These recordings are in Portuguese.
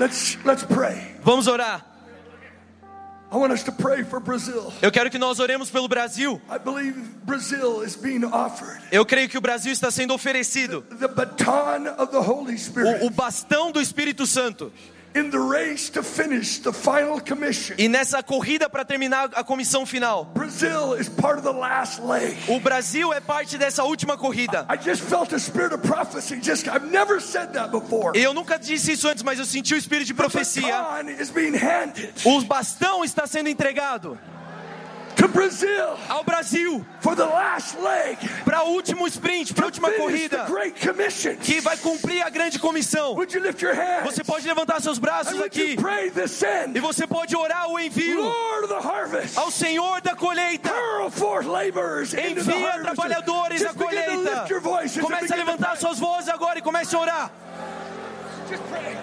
Let's let's pray. Vamos orar. I want us to pray for Brazil. Eu quero que nós oremos pelo Brasil. I believe Brazil is being offered Eu creio que o Brasil está sendo oferecido the baton of the Holy Spirit o, o bastão do Espírito Santo. In the race to finish the final commission. E nessa corrida para terminar a comissão final, Brazil is part of the last leg. o Brasil é parte dessa última corrida. I just felt a spirit of prophecy. Just I've never said that before. Eu nunca disse isso antes, mas eu senti o espírito de profecia. baton is being handed O bastão está sendo entregado ao Brasil for the last leg para o último sprint, para a última corrida, que vai cumprir a grande comissão. Would you lift your hands? Você pode levantar seus braços aqui pray this in? e você pode orar o envio Lord of the harvest, ao Senhor da colheita. Envia trabalhadores à colheita. Comece a levantar suas vozes agora e comece a orar. Just pray.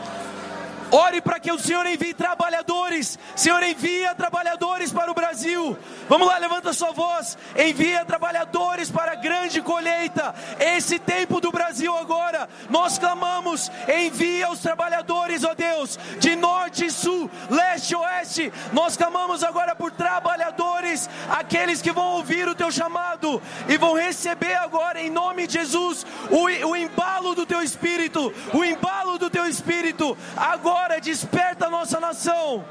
Ore para que o Senhor envie trabalhadores. Senhor, envia trabalhadores para o Brasil. Vamos lá, levanta sua voz. Envia trabalhadores para a grande colheita. Esse tempo do Brasil agora. Nós clamamos. Envia os trabalhadores, ó Deus, de norte sul, leste oeste. Nós clamamos agora por trabalhadores, aqueles que vão ouvir o teu chamado e vão receber agora, em nome de Jesus, o, o embalo do teu espírito. O embalo do teu espírito. Agora desperta a nossa nação.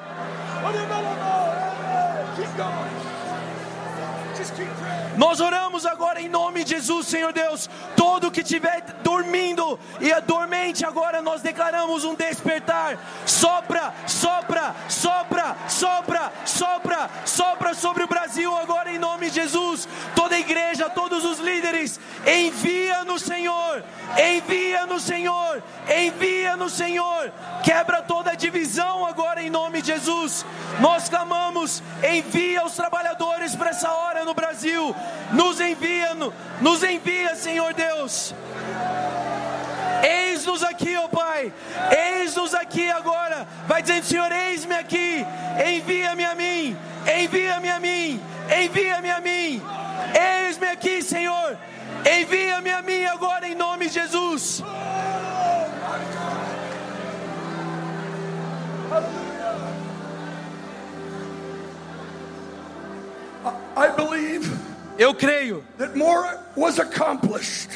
Nós oramos agora em nome de Jesus, Senhor Deus. Todo que estiver dormindo e é dormente, agora nós declaramos um despertar. Sopra, sopra, sopra, sopra, sopra, sopra sobre o Brasil agora em nome de Jesus. Toda a igreja, todos os líderes, envia no Senhor, envia no Senhor, envia no Senhor. Quebra toda a divisão agora em nome de Jesus. Nós clamamos, envia os trabalhadores para essa hora no Brasil. Nos envia, no- nos envia, Senhor Deus. Eis-nos aqui, ó Pai. Eis-nos aqui agora. Vai dizendo, Senhor, eis-me aqui. Envia-me a mim. Envia-me a mim. Envia-me a mim. Eis-me aqui, Senhor. Envia-me a mim agora em nome de Jesus. I believe Eu creio that more was accomplished.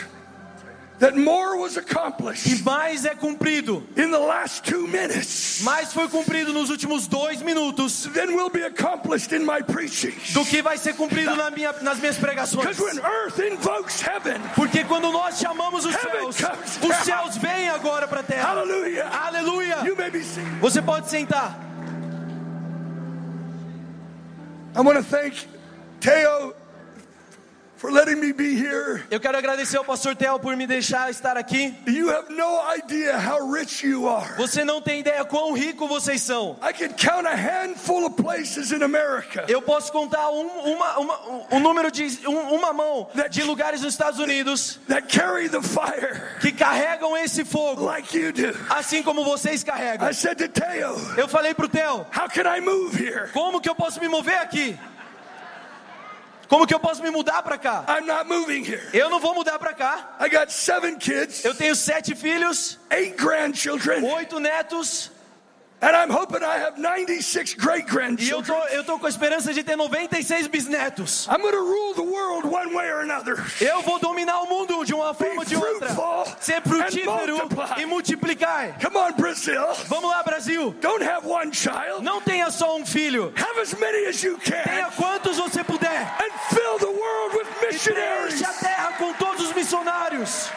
That more was accomplished mais é cumprido. in the last two minutes Mais foi cumprido nos últimos dois minutos than will be accomplished in my preaching. do que vai ser cumprido na minha- nas minhas pregações. Because when earth invokes heaven, Porque quando nós chamamos os Heaven céus, comes os céus vêm agora para a terra. hallelujah, Aleluia. you may be seated. Você pode sentar. I want to thank Teo for letting me be here. Eu quero agradecer ao pastor Theo por me deixar estar aqui. You have no idea how rich you are. Você não tem ideia quão rico vocês são. I can count a handful of places in America Eu posso contar um, uma, uma, um número de um- uma mão de lugares nos Estados Unidos that carry the fire que carregam esse fogo, like you do. assim como vocês carregam. I said to Teo, Eu falei pro Theo, How can I move here? como que eu posso me mover aqui? Como que eu posso me mudar para cá? I'm not moving here. Eu não vou mudar para cá. I got seven kids, Eu tenho sete filhos, eight grandchildren, oito netos and I'm hoping I have 96 great e eu tô, grandchildren. eu tô com a esperança de ter 96 bisnetos. I'm going to rule the world one way or another. Eu vou dominar o mundo de uma forma ou de outra. Ser frutífero e multiplicar. Come on, Brazil. Vamos lá, Brasil. Don't have one child. Não tenha só um filho. Have as many as you Tenha can quantos você puder. and fill the world with E missionaries. preencha a terra com todos os missionários.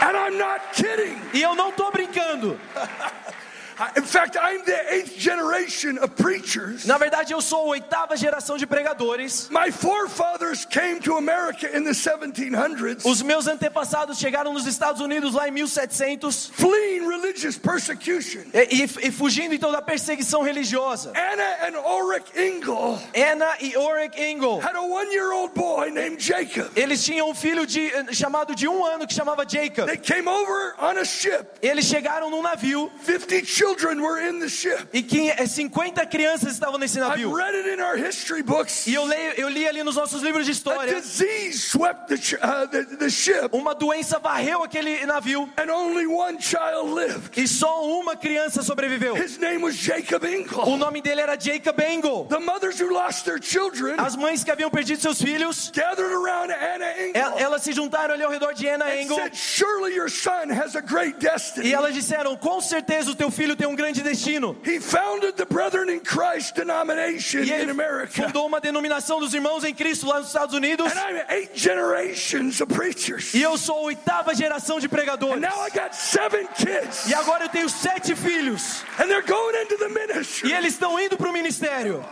And I'm not kidding. E eu não tô brincando. I- In fact, I'm the eighth generation of preachers. Na verdade, eu sou a oitava geração de pregadores. My forefathers came to America in the 1700s, Os meus antepassados chegaram nos Estados Unidos lá em 1700 fleeing religious persecution. e, e- e fugindo então da perseguição religiosa. Anna and Ulrich Engel Anna e Ulrich Engel. had a one-year-old boy named Jacob. Eles tinham um filho de, chamado de um ano que chamava Jacob. They came over on a ship. Eles chegaram num navio 50 children were in the ship. e que eh, 50 crianças estavam nesse I've navio. read it in our history books. E eu, leio, eu li ali nos nossos livros de A história. disease swept the, uh, the, the ship, Uma doença varreu aquele navio and only one child lived. E só uma criança sobreviveu. His name was Jacob O Engel. nome dele era Jacob Engel. The mothers who lost their children As mães que haviam perdido seus filhos, gathered around Anna el- Engel elas se juntaram ali ao redor de Anna and Engel. said, Surely your son has a great destiny. E elas disseram: Com certeza o teu filho tem um grande destino. He founded the Brethren in Christ denomination E in ele America. fundou uma denominação dos irmãos em Cristo lá nos Estados Unidos. And I'm eight generations of preachers. E eu sou a oitava geração de And pregadores. now I got seven kids. E agora eu tenho sete filhos. And they're going into the ministry. E eles estão indo para o ministério.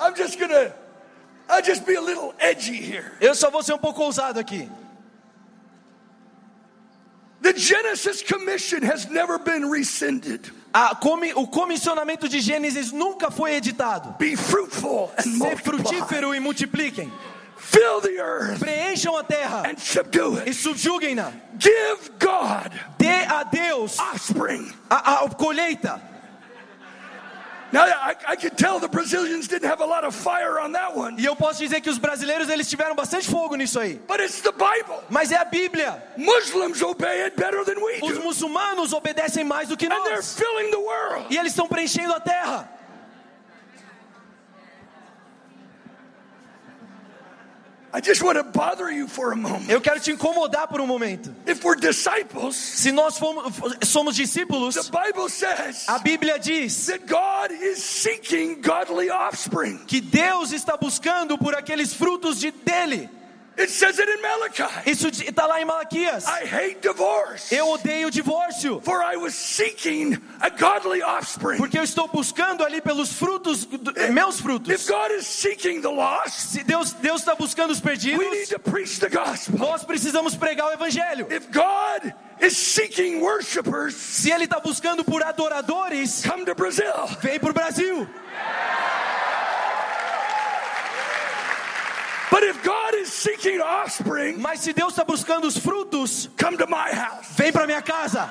I'm just gonna, I'll just be a little edgy here. Eu só vou ser um pouco ousado aqui. The Genesis Commission has never been rescinded. O comissionamento de Gênesis nunca foi editado. Be fruitful and Ser frutífero e multipliquem. Fill the earth Preencham a terra and subdue e it. subjuguem-na. Give God Dê a Deus offspring. a, a colheita. E eu posso dizer que os brasileiros eles tiveram bastante fogo nisso aí. but it's the Bible. Mas é a Bíblia. Muslims obey it better than we Os muçulmanos obedecem mais do que and they're nós. filling the world. E eles estão preenchendo a terra. Eu quero te incomodar por um momento. If we're disciples, Se nós somos the discípulos, Bible says a Bíblia diz that God is seeking godly offspring. que Deus está buscando por aqueles frutos de dele. It says it in Malachi. Isso está lá em Malaquias. I hate divorce, Eu odeio o divórcio, for I was seeking a godly offspring. porque eu estou buscando ali pelos frutos, do- meus If frutos. God is seeking the lost, Se Deus Deus está buscando os we need perdidos, to preach the gospel. nós precisamos pregar o evangelho. If God is seeking worshipers, Se Ele está buscando por adoradores, come to Brazil. vem para o Brasil. But if God is seeking offspring, Mas se Deus está buscando os frutos, come to my house. vem para minha casa.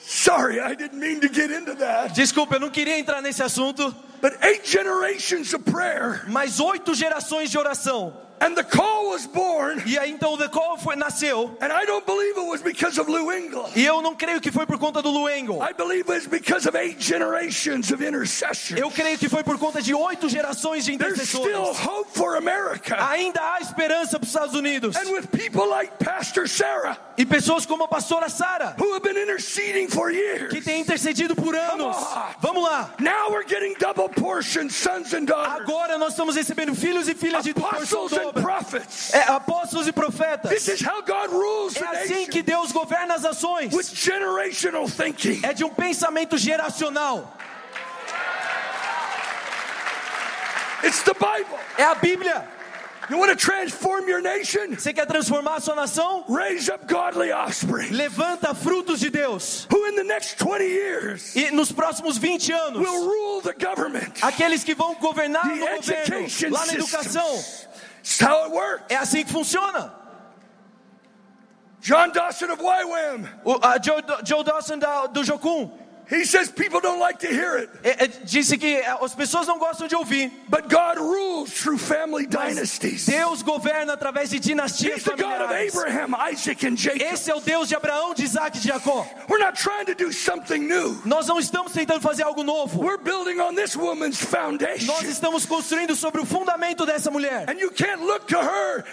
Sorry, I didn't mean to get into that. Desculpa, eu não queria entrar nesse assunto, But eight generations of prayer, mas oito gerações de oração. And the call was born, E aí então o The Call foi, nasceu. and I don't believe it was because of Lou Engle. E eu não creio que foi por conta do Lu Engel. I believe it was because of eight generations of intercession. Eu creio que foi por conta de oito gerações de There's still intercessores. hope for America. Ainda há esperança para os Estados Unidos. And with people like Pastor Sarah, E pessoas como a pastora Sara, who have been interceding for years. que tem intercedido por anos. Vamos lá. Now we're getting double portion sons and daughters, Agora nós estamos recebendo filhos e filhas de apostles and dobra. Prophets. É, apóstolos e profetas. This is how God rules É assim que Deus governa as ações. with generational thinking. É de um pensamento geracional. It's the Bible. É a Bíblia. You want to transform your nation? Você quer transformar a sua nação? Raise up godly offspring Levanta frutos de Deus. who in the next 20 years E nos próximos 20 anos, will rule the government, aqueles que vão governar the no governo, lá na educação. systems. It's how it works. É assim que funciona. John Dawson of YWAM, O, a Joe, Joe Dawson da, do Jocum he says people don't like to hear it, é, é, disse que é, as pessoas não gostam de ouvir. but God rules through family dynasties. Deus governa através de dinastias He's the God of. Abraham, Isaac, and Jacob. Esse é o Deus de Abraão, de Isaac e de Jacó. We're not trying to do something new. Nós não estamos tentando fazer algo novo. We're building on this woman's Nós foundation. estamos construindo sobre o fundamento dessa mulher. And you can't look to her,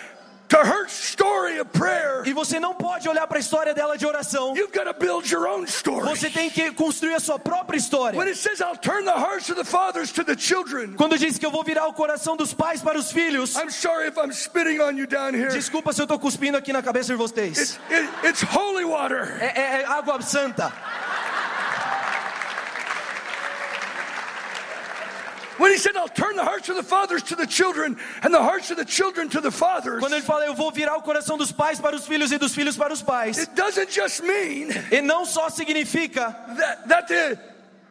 to her story of prayer. E você não pode olhar para a história dela de oração. You've got to build your own story. Você tem que construir a sua própria história. When it says, I'll turn the hearts of the fathers to the children, Quando diz que eu vou virar o coração dos pais para os filhos, I'm sorry if I'm spitting on you down here. desculpa se eu estou cuspindo aqui na cabeça de vocês. It's, it, it's holy water. É, é- é água santa. When he said, I'll turn the hearts of the fathers to the children and the hearts of the children to the fathers, Quando ele fala, eu vou virar o coração dos pais para os filhos e dos filhos para os pais. it doesn't just mean E não só significa that, that the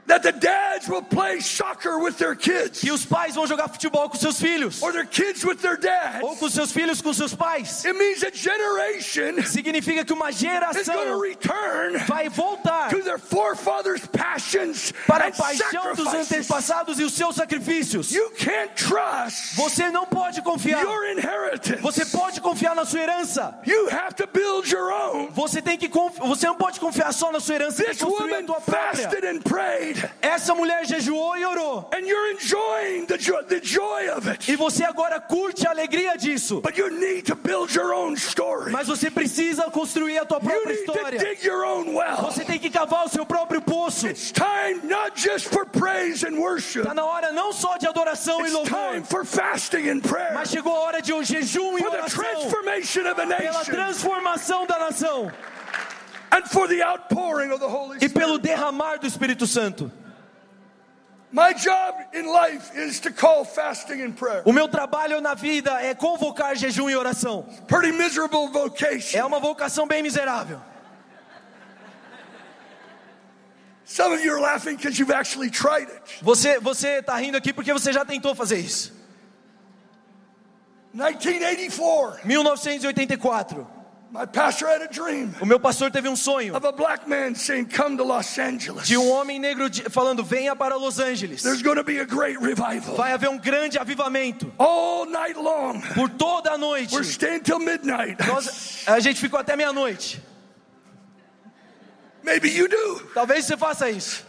that the dads will play soccer with their kids, que os pais vão jogar futebol com seus filhos, or their kids with their dads, ou com seus filhos com seus pais. it means a generation Significa que uma geração return vai voltar to their forefathers' passions para a paixão dos antepassados e os seus sacrifícios. You can't trust Você não pode confiar. your inheritance. Você pode confiar na sua herança. You have to build your own. Você tem que você não pode confiar só na sua herança, This woman fasted and prayed, Essa mulher jejuou e orou. and you're enjoying the joy, the joy of it. E você agora curte a alegria disso. But you need to build your own story. Mas você precisa construir a tua You própria need to história. dig your own well. Você tem que cavar o seu próprio poço. It's time not just for praise and worship. Está na hora não só de adoração e It's louvor, time for fasting and prayer. mas chegou a hora de um jejum e For the oração transformation of a pela nation. transformação da nação And for the outpouring of the Holy e pelo derramar do Espírito Santo. My job in life is to call fasting and prayer. O meu trabalho na vida é convocar jejum e oração. Pretty miserable vocation. É uma vocação bem miserável. Some of you are laughing because you've actually tried it. Você você está rindo aqui porque você já tentou fazer isso. 1984, 1984. My pastor had a dream O meu pastor teve um sonho of a black man saying, Come to Los Angeles. de um homem negro falando: "Venha para Los Angeles. There's going to be a great revival. Vai haver um grande avivamento All night long. por toda a noite." We're staying till midnight. Nós, a gente ficou até meia-noite. Maybe you do. Talvez você faça isso.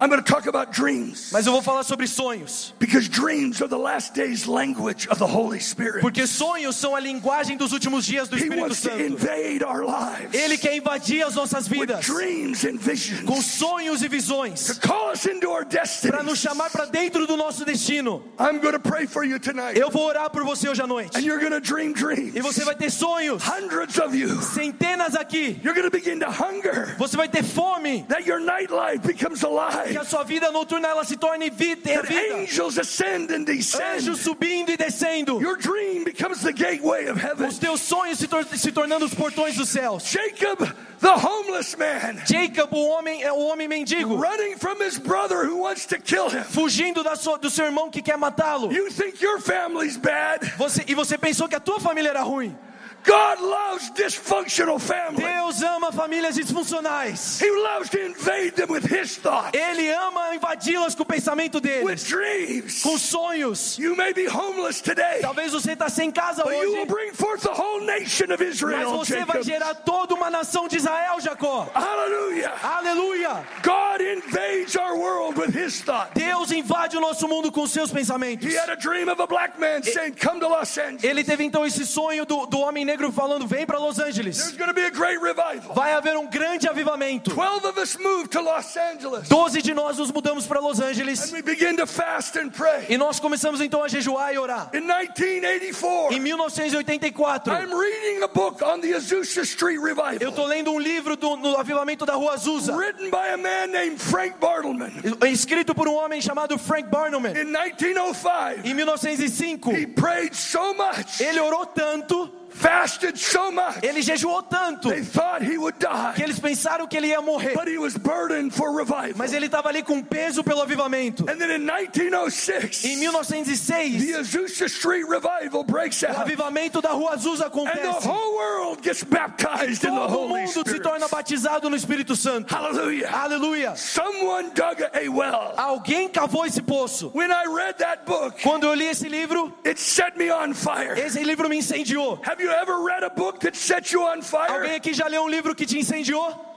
I'm going to talk about dreams Mas eu vou falar sobre sonhos. because dreams are the last days language of the Holy Spirit. Porque sonhos são a linguagem dos últimos dias do He Espírito wants to Santo. invade our lives Ele quer invadir as nossas with vidas dreams and com visions sonhos e to visões call us into our destiny. para nos chamar para dentro do nosso destino. I'm going to pray for you tonight. Eu vou orar por você hoje à noite. And you're going to dream dreams. E você vai ter sonhos, Hundreds of you. centenas aqui. You're going to begin to hunger Você vai ter fome, that your nightlife becomes que a sua vida noturna ela se torne vida, vida. angels ascend and descend. Anjos subindo e descendo. Your dream becomes the gateway of heaven. Os teus sonhos se, tor- se tornando os portões dos céus. Jacob, the homeless man, Jacob, o homem é o homem mendigo, running from his brother who wants to kill him. fugindo da sua- do seu irmão que quer matá-lo. You think your family's bad? Você, e você pensou que a tua família era ruim. God loves dysfunctional families. Deus ama famílias disfuncionais. He loves to invade them with his thoughts, Ele ama invadi-las com o pensamento with deles, dreams. com sonhos. You may be homeless today, Talvez você está sem casa but you will hoje, bring forth the whole nation of mas Israel, você vai Jacob. gerar toda uma nação de Israel, Jacó. Hallelujah. Aleluia! God invades our world with his thoughts. Deus invade o nosso mundo com seus pensamentos. He had a dream of a black man saying, Come to Los Angeles. Ele teve então esse sonho do, do homem negro falando: Vem para Los Angeles. There's going to be a great revival. Vai haver um grande avivamento. Twelve of us moved to Los Angeles. Doze de nós nos mudamos para Los And Angeles we begin to fast and pray. e nós começamos então a jejuar e orar. In 1984, Em 1984, I'm reading a book on the Azusa Street eu revival, estou lendo um livro do avivamento da Rua Azusa, written by a man named Frank Bartleman. escrito por um homem chamado Frank Barnum. In 1905, Em 1905, he prayed so much, ele orou tanto, fasted so much, ele jejuou tanto, they thought he would que die. eles pensaram que ele ia morrer. But he was burdened for revival. Mas ele estava ali com peso pelo avivamento. And then in 1906, Em the 1906, Azusa Street revival breaks o out. avivamento da Rua Azusa And the acontece. whole world gets baptized in the Todo Holy mundo se torna batizado no Espírito Santo. Hallelujah. Aleluia. Someone dug a well. Alguém cavou esse poço. When I read that book, Quando eu li esse livro, it set me on fire. esse livro me incendiou. Have you ever read a book that set you on Alguém fire? aqui já leu um livro que te incendiou?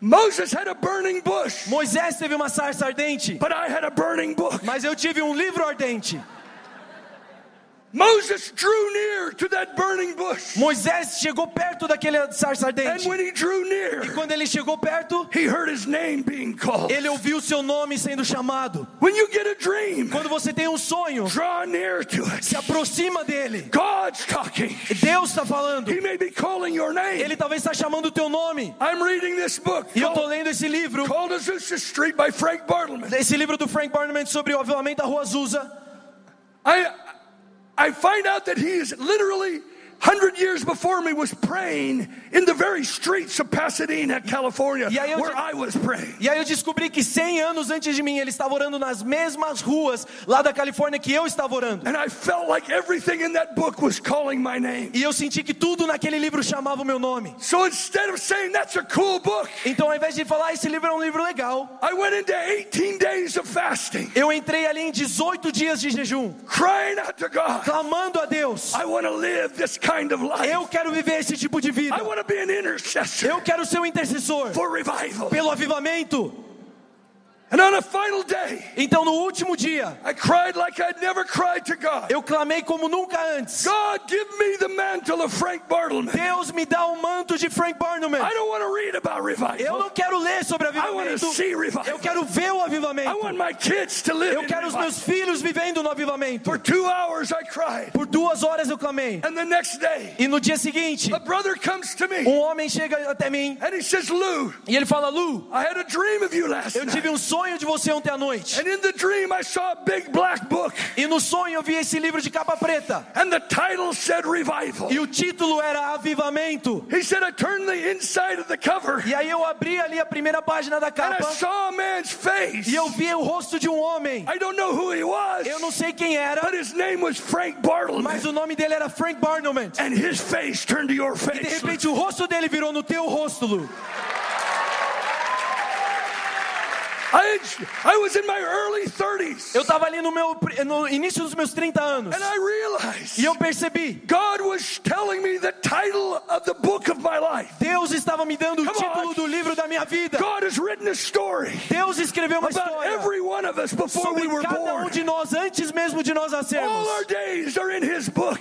Moses had a burning bush, Moisés teve uma sarça ardente, but I had a burning book. mas eu tive um livro ardente. Moses drew near to that burning bush. Moisés chegou perto daquele sarça And when he drew near, Quando ele chegou perto, he heard his name being called. ele ouviu seu nome sendo chamado. When you get a dream, Quando você tem um sonho, draw near to it. se aproxima dele. God's talking. Deus está falando. He may be calling your name. Ele talvez está chamando o teu nome. I'm reading this book E eu estou lendo esse livro, called Azusa Street by Frank Bartleman. esse livro do Frank Barnum sobre o avivamento da Rua Azusa. I I find out that he is literally hundred years before me was praying in the very streets of Pasadena, California, where I was praying. E aí eu descobri que 100 anos antes de mim ele estava orando nas mesmas ruas lá da Califórnia que eu estava orando. And I felt like everything in that book was calling my name. E eu senti que tudo naquele livro chamava o meu nome. So instead of saying that's a cool book, Então ao invés de falar "Ah, esse livro é um livro legal, I went into 18 days of fasting, eu entrei ali em 18 dias de jejum, crying out to God. clamando a Deus. I want to live this kind of life. Eu quero viver esse tipo de vida. I want to be an intercessor Eu quero ser um intercessor for revival. pelo avivamento. And on a final day, Então no último dia, I cried like I'd never cried to God. eu clamei como nunca antes. God, give me the mantle of Frank Bartleman. Deus me dá o manto de Frank Barnum. I don't want to read about Eu não quero ler sobre I want to avivamento. see Eu revival. quero ver o I avivamento. want my kids to live Eu quero os meus filhos vivendo no avivamento. For two hours I cried. Por duas horas eu clamei. And the next day, E no dia seguinte, a brother comes to me um homem chega até mim and he says, Lou, e ele fala: Lu, I had a dream of you last eu night. tive um sonho de você ontem à noite. And in the dream, I saw a big black book. E no sonho eu vi esse livro de capa preta. And the title said revival. E o título era Avivamento. He said, I turned the inside of the cover E aí eu abri ali a primeira página da and I capa saw a man's face. e eu vi o rosto de um homem. I don't know who he was, Eu não sei quem era, but his name was Frank mas o nome dele era Frank Barnum. And his face turned to your De face. repente o rosto dele virou no teu rosto, Lu. Eu tava ali no meu no início dos meus 30 anos and I realized e eu percebi, God was telling me the title of the book of my life. Deus estava me dando o título do livro da minha vida. God has written a story Deus escreveu uma história every one of us before we sobre cada um de nós antes mesmo de nós nascermos.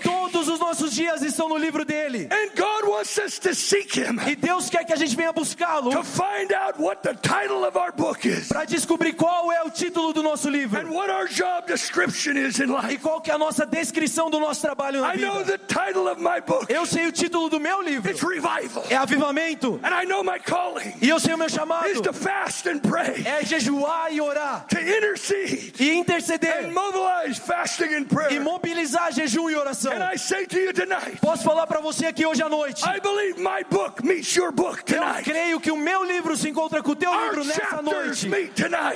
Todos os nossos dias estão no livro dele. And God wants us to seek him E Deus quer que a gente venha buscá-lo to find out what the title of our book is para descobrir qual é o título do nosso livro and what our job description is in e life. qual que é a nossa descrição do nosso trabalho na I know vida. the title of my book. Eu sei o título do meu livro. It's revival. É avivamento. And I know my calling E eu sei o meu chamado. is to fast and pray, É jejuar e orar. to intercede E interceder. and mobilize fasting and E mobilizar jejum e oração. And I say to you tonight, Posso falar para você aqui hoje à noite. I believe my book meets your book Eu creio que o meu livro se encontra com o teu livro nessa noite.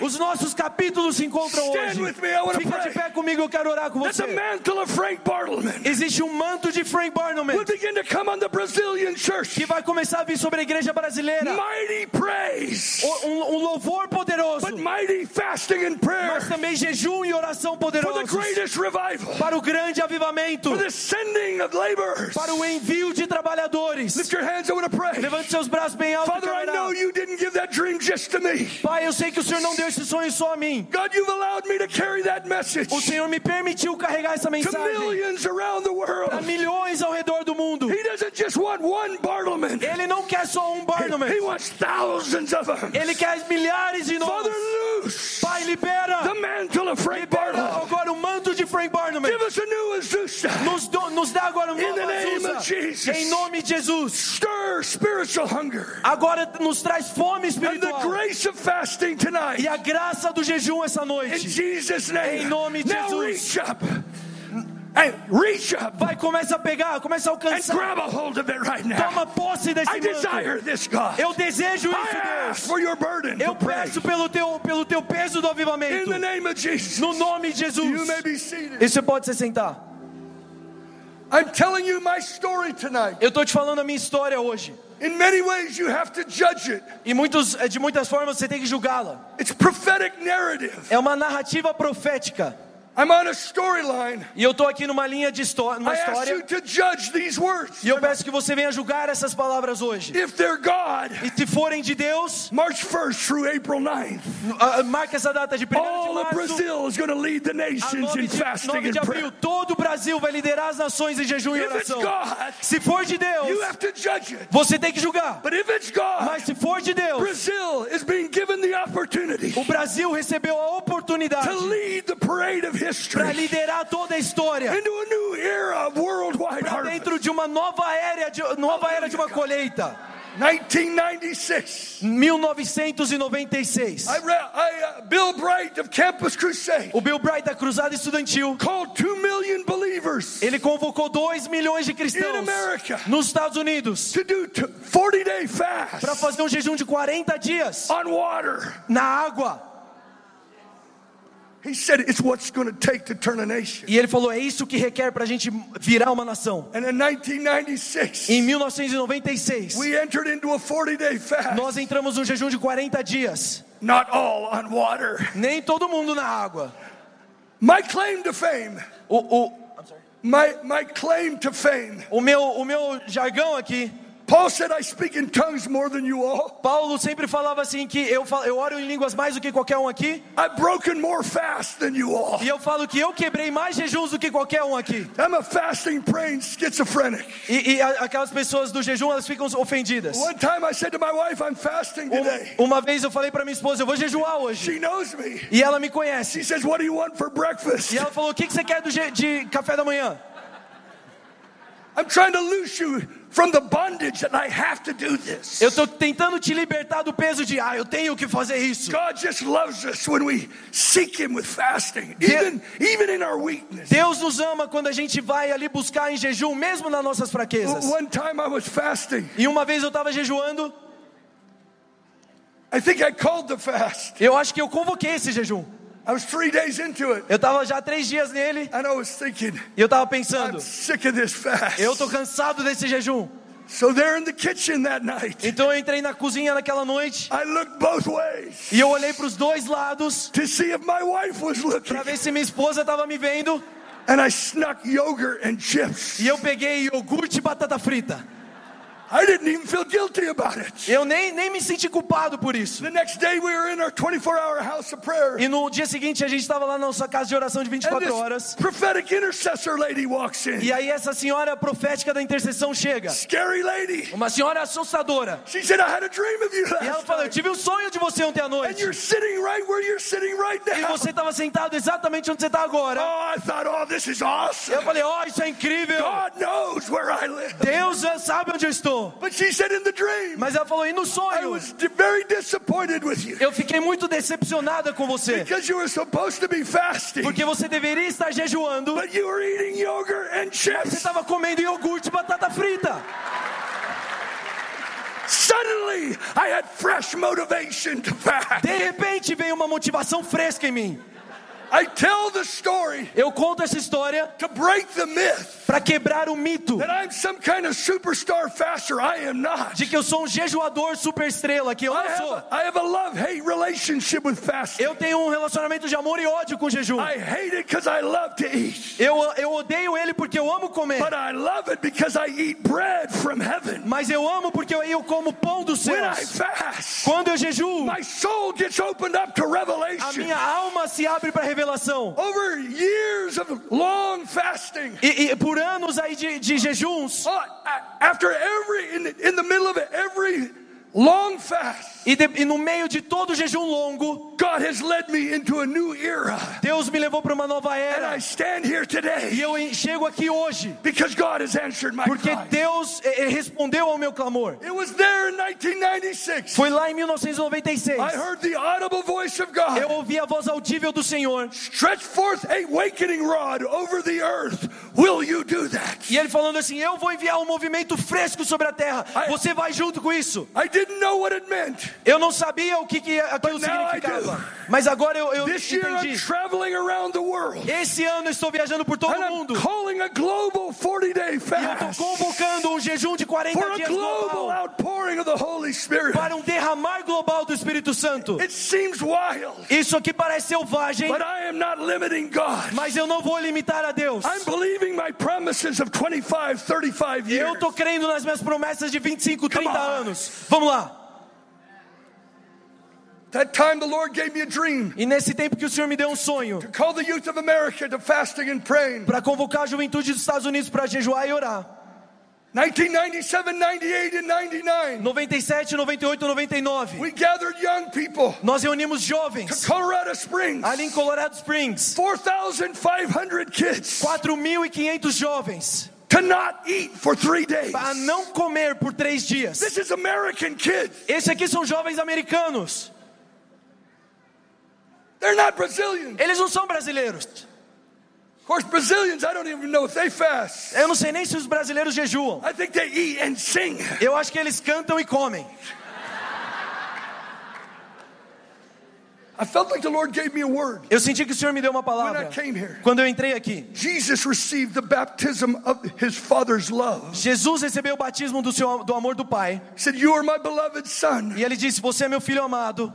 Os nossos capítulos se encontram Stand hoje. me, Fica pray. de pé comigo, eu quero orar com você. Bartleman Existe um manto de Frank church. que vai começar a vir sobre a igreja brasileira. Mighty praise, Um, um louvor poderoso, but mighty fasting and prayer mas também jejum e oração for the poderosos greatest revival, para o grande avivamento, for the sending of laborers. para o envio de trabalhadores. Lift your hands, I want to pray. Levante seus braços bem alto. Father, I quero know orar. you didn't give that dream just to me. Pai, eu sei que o Senhor não deu esse sonho só a mim. God, you've allowed me to carry that message O Senhor me permitiu carregar essa to mensagem millions around the world. milhões ao redor do mundo. He doesn't just want one Bartleman. Ele não quer só um Barnum. He wants thousands of them. Ele quer milhares de Father, nós. loose Pai, libera. the mantle of Frank Libera Bartleman. agora o manto de Frank Barnum. Give us a new Azusa. Nos, do- nos dá agora um novo Azusa. Em nome de Jesus. Stir spiritual hunger Agora nos traz fome and the espiritual. grace of fasting tonight. E a graça do jejum essa In noite. Jesus' name. Em nome de now Jesus. reach up. And reach up Vai, começa a pegar, começa a and alcançar. grab a hold of it right now. Toma posse desse I desire this, God. Eu desejo I isso, Deus. for your burden Eu peço pelo teu, pelo teu peso do In avivamento. the name of Jesus. No nome de You may Jesus. be seated. E você pode se sentar. I'm telling you my story tonight. Eu estou te falando a minha história hoje. In many ways, you have to judge it. E muitos, de muitas formas você tem que julgá-la. It's prophetic narrative. É uma narrativa profética. I'm on a storyline. E eu estou aqui numa linha de história, numa I ask you história. to judge these words. E eu peço que você venha julgar essas palavras hoje. If they're God, E se forem de Deus, March 1st through April 9th, ah, marca essa data de 1 de all of março Brazil is going to lead the a nations 9 in de, fasting 9 and de prayer. abril. Todo o Brasil vai liderar as nações em jejum e If it's oração. God, Se for de Deus, you have to judge it. você tem que julgar. But if it's God, Mas se for de Deus, Brazil is being given the opportunity o Brasil recebeu a oportunidade to lead the parade of para history liderar toda a história into a new era of worldwide para harvest. dentro de uma nova era de, nova era de uma colheita. 1996. 1996. I read, I, uh, Bill Bright of Campus Crusade O Bill Bright da Cruzada Estudantil, called 2 million believers ele convocou 2 milhões de in cristãos America nos Estados Unidos to do 40 day para fazer um jejum de 40 dias on water. na água. He said it's what's going to take to turn a nation. E ele falou: é isso que requer para a gente virar uma nação. And in 1996, Em 1996, we entered into a 40 day fast, nós entramos num jejum de 40 dias. not all on water. Nem todo mundo na água. My claim to fame, O, o, my, my claim to fame. o, meu, o meu jargão aqui, Paul said, I speak in tongues more than you all. Paulo sempre falava assim: que eu, eu oro em línguas mais do que qualquer um aqui. I've broken more fast than you all. E eu falo que eu quebrei mais jejuns do que qualquer um aqui. I'm a fasting, praying schizophrenic. E, e aquelas pessoas do jejum, elas ficam ofendidas. One time I said to my wife, I'm fasting today. Um- Uma vez eu falei para minha esposa: eu vou jejuar hoje. She knows me. E ela me conhece. She says, What do you want for breakfast? E ela falou: o que, que você quer do de café da manhã? Eu estou tentando te libertar do peso de, ah, eu tenho que fazer isso. God just loves us when we seek Him with fasting, even, even in our weakness. Deus nos ama quando a gente vai ali buscar em jejum, mesmo nas nossas fraquezas. One time I was fasting. E uma vez eu estava jejuando, I think I called the fast. eu acho que eu convoquei esse jejum. I was three days into it. Eu estava já três dias nele And I was thinking, e eu estava I'm pensando, sick of this fast. eu estou cansado desse jejum. So there in the kitchen that night, Então eu entrei na cozinha naquela noite I looked both ways e eu olhei para os dois lados para ver se minha esposa estava me vendo And I snuck yogurt and chips. e eu peguei iogurte e batata frita. I didn't even feel guilty about it. Eu nem, nem me senti culpado por isso. The next day we were in our 24 hour house of prayer. E no dia seguinte a gente estava lá na nossa casa de oração de And 24 horas. this prophetic intercessor lady walks in. E aí essa senhora profética da intercessão chega. Scary lady. Uma senhora assustadora. She said, I had a dream of you E ela last falou: Eu tive um sonho de você ontem à And noite. you're sitting right where you're sitting right E now. você estava sentado exatamente onde você está agora. Oh, I thought, oh, this is Eu awesome. falei: Ó, isso é incrível. God knows where I live. Deus sabe onde eu estou. But she said in the dream, Mas ela falou: E no I sonho? was di- very disappointed with you. Eu fiquei muito decepcionada com você. Because you were supposed to be fasting. Porque você deveria estar jejuando. But you were eating yogurt and Você chips. estava comendo iogurte e batata frita. Suddenly, I had fresh motivation to fast. De repente veio uma motivação fresca em mim. I tell the story Eu conto essa história to break the myth para quebrar o mito that I'm some kind of superstar faster. I am not. de que eu sou um jejuador super estrela, que eu I não have, sou. a, fasting. Eu tenho um relacionamento de amor e ódio com jejum. I hate it because I love to eat. Eu, eu odeio ele porque eu amo comer. But I love it because I eat bread from heaven. Mas eu amo porque eu, eu como pão dos céus. fast, Quando eu jejuo, my soul gets opened up to a minha alma se abre para revelação. Over years of long fasting, E, e por anos aí de, de jejuns, oh, after every, in the, in the middle of every long fast, e, de- e no meio de todo jejum longo, God has led me into a new era. Deus me levou para uma nova And I era. stand here E today eu en- chego aqui hoje because God has answered my porque. Deus eh, eh, respondeu ao meu clamor. It was there in 1996. Foi lá em 1996. I heard the audible voice of God. Eu ouvi a voz audível do Senhor. Stretch forth a awakening rod over the earth. Will you do that? E ele falando assim: Eu vou enviar um movimento fresco sobre a terra. I- Você vai junto com isso. I didn't know what it meant. Eu não sabia o que, que aquilo significava. Mas agora eu, eu This year I'm traveling around the world. Esse ano eu estou viajando por todo o I'm mundo. calling a global 40 day E eu estou fast convocando um jejum de 40 for a dias global global outpouring of the Holy Spirit. para um derramar global do Espírito Santo. It seems wild, Isso aqui parece selvagem, but I am not limiting God. mas eu não vou limitar a Deus. I'm believing my promises of 25, 35 Eu years. estou crendo nas minhas promessas de 25, 30 on. anos. Vamos lá. That time the Lord gave me a dream E nesse tempo que o Senhor me deu um sonho to call the youth of America to fasting and praying. para convocar a juventude dos Estados Unidos para jejuar e orar. 1997, 98, and 99. 97, 98, 99. We gathered young people Nós reunimos to jovens Colorado Springs. ali em Colorado Springs. 4,500 kids 4.500 jovens to not eat for three days. para não comer por três dias. This is American kids. Esse aqui são jovens americanos. They're not Brazilians. Eles não são brasileiros. Of course, Brazilians, I don't even know if they fast. Eu não sei nem se os brasileiros jejuam. I think they eat and sing. Eu acho que eles cantam e comem. I felt like the Lord gave me a word Eu senti que o Senhor me deu uma when palavra I came here. quando eu entrei aqui. Jesus received the baptism of his Father's love. Jesus recebeu o batismo do, seu, do amor do Pai. He said, You are my beloved Son. E ele disse: Você é meu filho amado.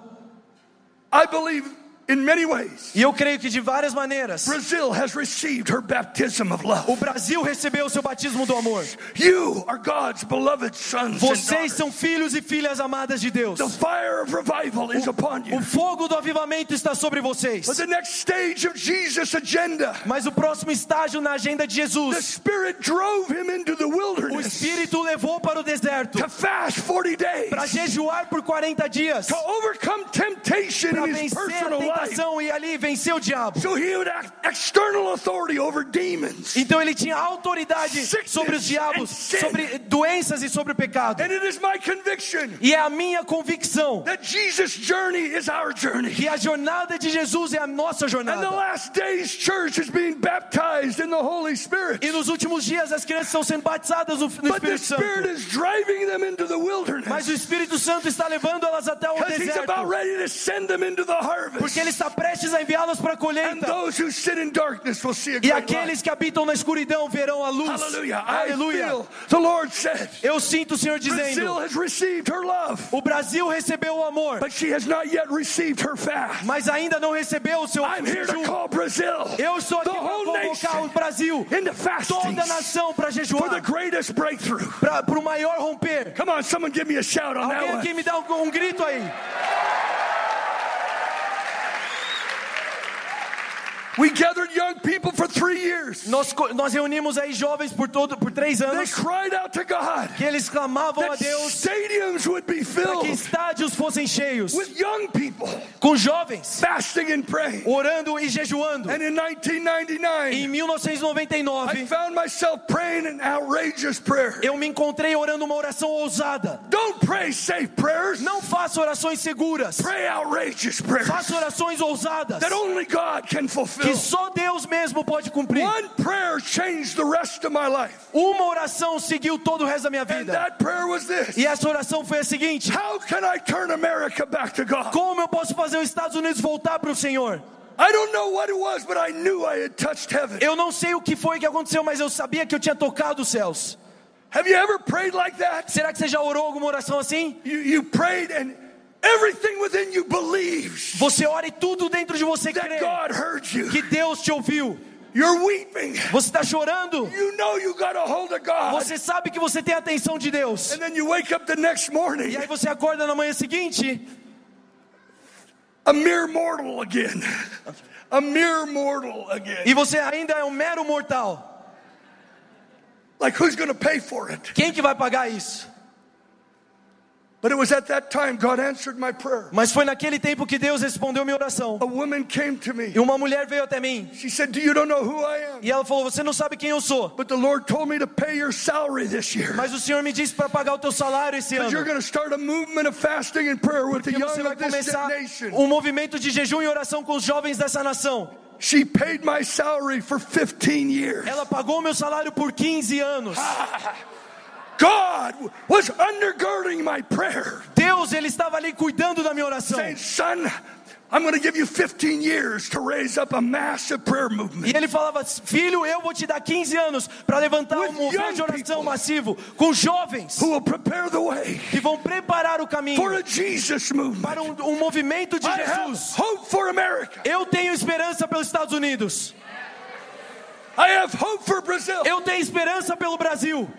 I believe in many ways. E eu creio que de várias maneiras. Brazil has received her baptism of O love. Brasil recebeu o seu batismo do amor. You are God's beloved sons Vocês são filhos e filhas amadas de Deus. The fire of revival is upon O you. fogo do avivamento está sobre vocês. But the next stage of Jesus' agenda, Mas o próximo estágio na agenda de the Jesus, Spirit drove him into the o wilderness Espírito o levou para o deserto to fast 40 days, para jejuar por 40 dias, to overcome temptation para in his personal life. E ali vencer o diabo. So he would act external authority over demons. Então ele tinha autoridade Sickness sobre os diabos, sobre doenças e sobre o pecado. And it is my conviction E é a minha convicção that Jesus' journey is our journey. que a jornada de Jesus é a nossa And the jornada. last days church is being baptized in the Holy Spirit. E nos últimos dias as crianças estão sendo batizadas no, no Espírito Spirit Santo. is driving them into the Mas wilderness o Espírito Santo está levando elas até o deserto. Porque ele está prestes a enviá-las para a colheita. those who sit in darkness will see a E aqueles que habitam na escuridão verão a luz. Aleluia. Eu sinto o Senhor dizendo: o Brasil recebeu o amor, but she has not yet received her fast. mas ainda não recebeu o seu jejum. Eu estou aqui the para convocar o Brasil, toda a nação para for the jejuar, greatest breakthrough. para o maior romper. Come on, someone give me a shout on that Alguém one. aqui me dá um, um grito aí. We gathered young people for three years. Nós, nós reunimos aí jovens por todo por três They anos cried out to God que eles clamavam a that Deus stadiums would be para que filled estádios fossem cheios with young people com jovens fasting and praying. orando e jejuando. And in 1999, Em I 1999 found myself praying an outrageous prayer. eu me encontrei orando uma oração ousada. Don't pray safe prayers. Não faça orações seguras. Pray outrageous prayers Faça orações ousadas that only God can fulfill. Que só Deus mesmo pode cumprir. One prayer changed the rest of my life. Uma oração seguiu todo o resto da minha And vida. that prayer was this. E essa oração foi a seguinte: How can I turn America back to God? Como eu posso fazer os Estados Unidos voltar para o Senhor? Eu não sei o que foi que aconteceu, mas eu sabia que eu tinha tocado os céus. Have you ever prayed like that? Será que você já orou alguma oração assim? You, you prayed and everything within you believes Você ora e tudo dentro de você crê que Deus te ouviu. Você está chorando. You know you got a hold of God. Você sabe que você tem a atenção de Deus. And then you wake up the next morning, E aí você acorda na manhã seguinte, a mere mortal again. A mere mortal again. e você ainda é um mero mortal. Like who's pay for it? Quem que vai pagar isso? But it was at that time God answered my prayer. Mas foi naquele tempo que Deus respondeu minha oração. E uma mulher veio até mim. She said, "Do you don't know who I am?" E ela falou: Você não sabe quem eu sou. But the Lord told me to pay your salary this year. Mas o Senhor me disse para pagar o teu salário esse ano. going to start a movement of fasting and prayer with the Porque você young vai of this começar um movimento de jejum e oração com os jovens dessa nação. She paid my salary for 15 years. Ela pagou meu salário por 15 anos. Deus, Ele estava ali cuidando da minha oração. saying, Son, I'm going to give you 15 years to raise up a massive prayer movement. E ele falava: Filho, eu vou te dar 15 anos para levantar um movimento de oração massivo com jovens Who will prepare the way que vão preparar o for caminho a Jesus movement. para um, um movimento de I have Jesus. hope for America. Eu tenho esperança pelos Estados Unidos. I have hope for Brazil. Eu tenho esperança pelo Brasil.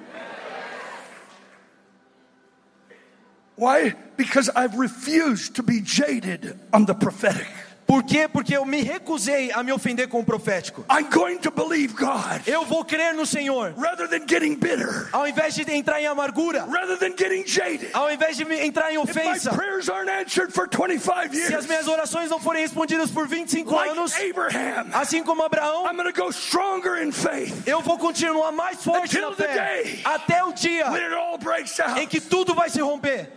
Why? Because I've refused to be jaded on the prophetic. Por quê? Porque eu me recusei a me ofender com o profético. I'm going to believe God Eu vou crer no Senhor. rather than getting bitter, Ao invés de entrar em amargura, rather than getting jaded. ao invés de entrar em ofensa, 25 se as years, minhas orações não forem respondidas por 25 anos, like Abraham, assim como Abraão, go stronger in faith eu vou continuar mais forte na fé day até o dia out. em que tudo vai se romper.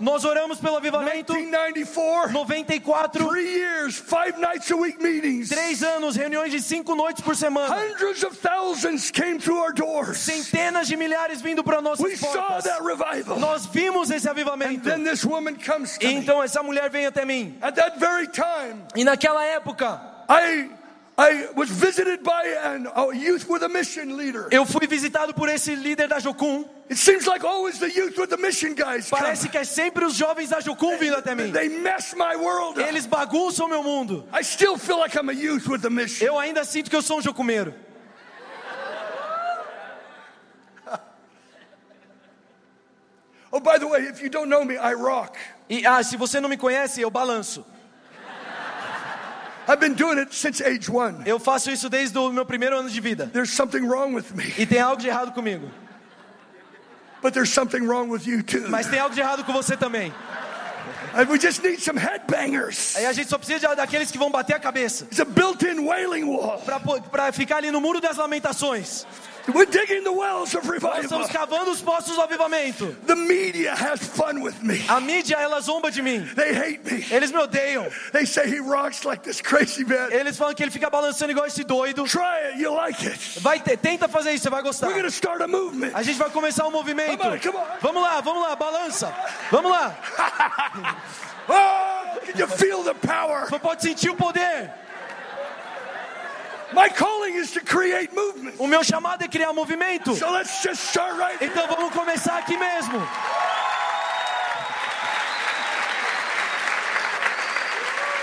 Nós oramos pelo avivamento 1994, 94, three years, five nights a week meetings. três anos, reuniões de cinco noites por semana. Hundreds of thousands came through our doors. Centenas de milhares vindo para We nossas saw portas. that revival. Nós vimos esse And avivamento. then this woman comes to E então essa mulher vem até mim. At that very time, E naquela época, I I was visited by an, a youth with a mission leader. eu fui visitado por esse líder da Jocum. It seems like always the youth with the mission guys come. Parece que é sempre os jovens da Jocum vindo até mim. They mess my world up. Eles bagunçam meu mundo. I still feel like I'm a youth with a mission. Eu ainda sinto que eu sou um jocumeiro. Oh, by the way, if you don't know me, I rock. E ah, se você não me conhece, eu balanço. I've been doing it since age one. Eu faço isso desde o meu primeiro ano de vida. There's something wrong with me, E tem algo de errado comigo. but there's something wrong with you too. Mas tem algo de errado com você também. And we just need some headbangers. Aí a gente só precisa daqueles que vão bater a cabeça. It's a built-in wailing wall. Pra ficar ali no muro das lamentações. We're digging the wells of Nós revival. estamos cavando os poços do avivamento. The media has fun with me. A mídia, ela zomba de mim. They hate me. Eles me odeiam. They say he rocks like this crazy man. Eles falam que ele fica balançando igual esse doido. Try it, you like it. Vai tenta fazer isso, você vai gostar. We're to start a movement. A gente vai começar um movimento. Come on, come on. Vamos lá, vamos lá, balança. Vamos lá. Oh, can you feel the power? Você pode sentir o poder. My calling is to create movement. O meu chamado é criar movimento. So let's just start right there. Então vamos começar aqui mesmo. This YWAM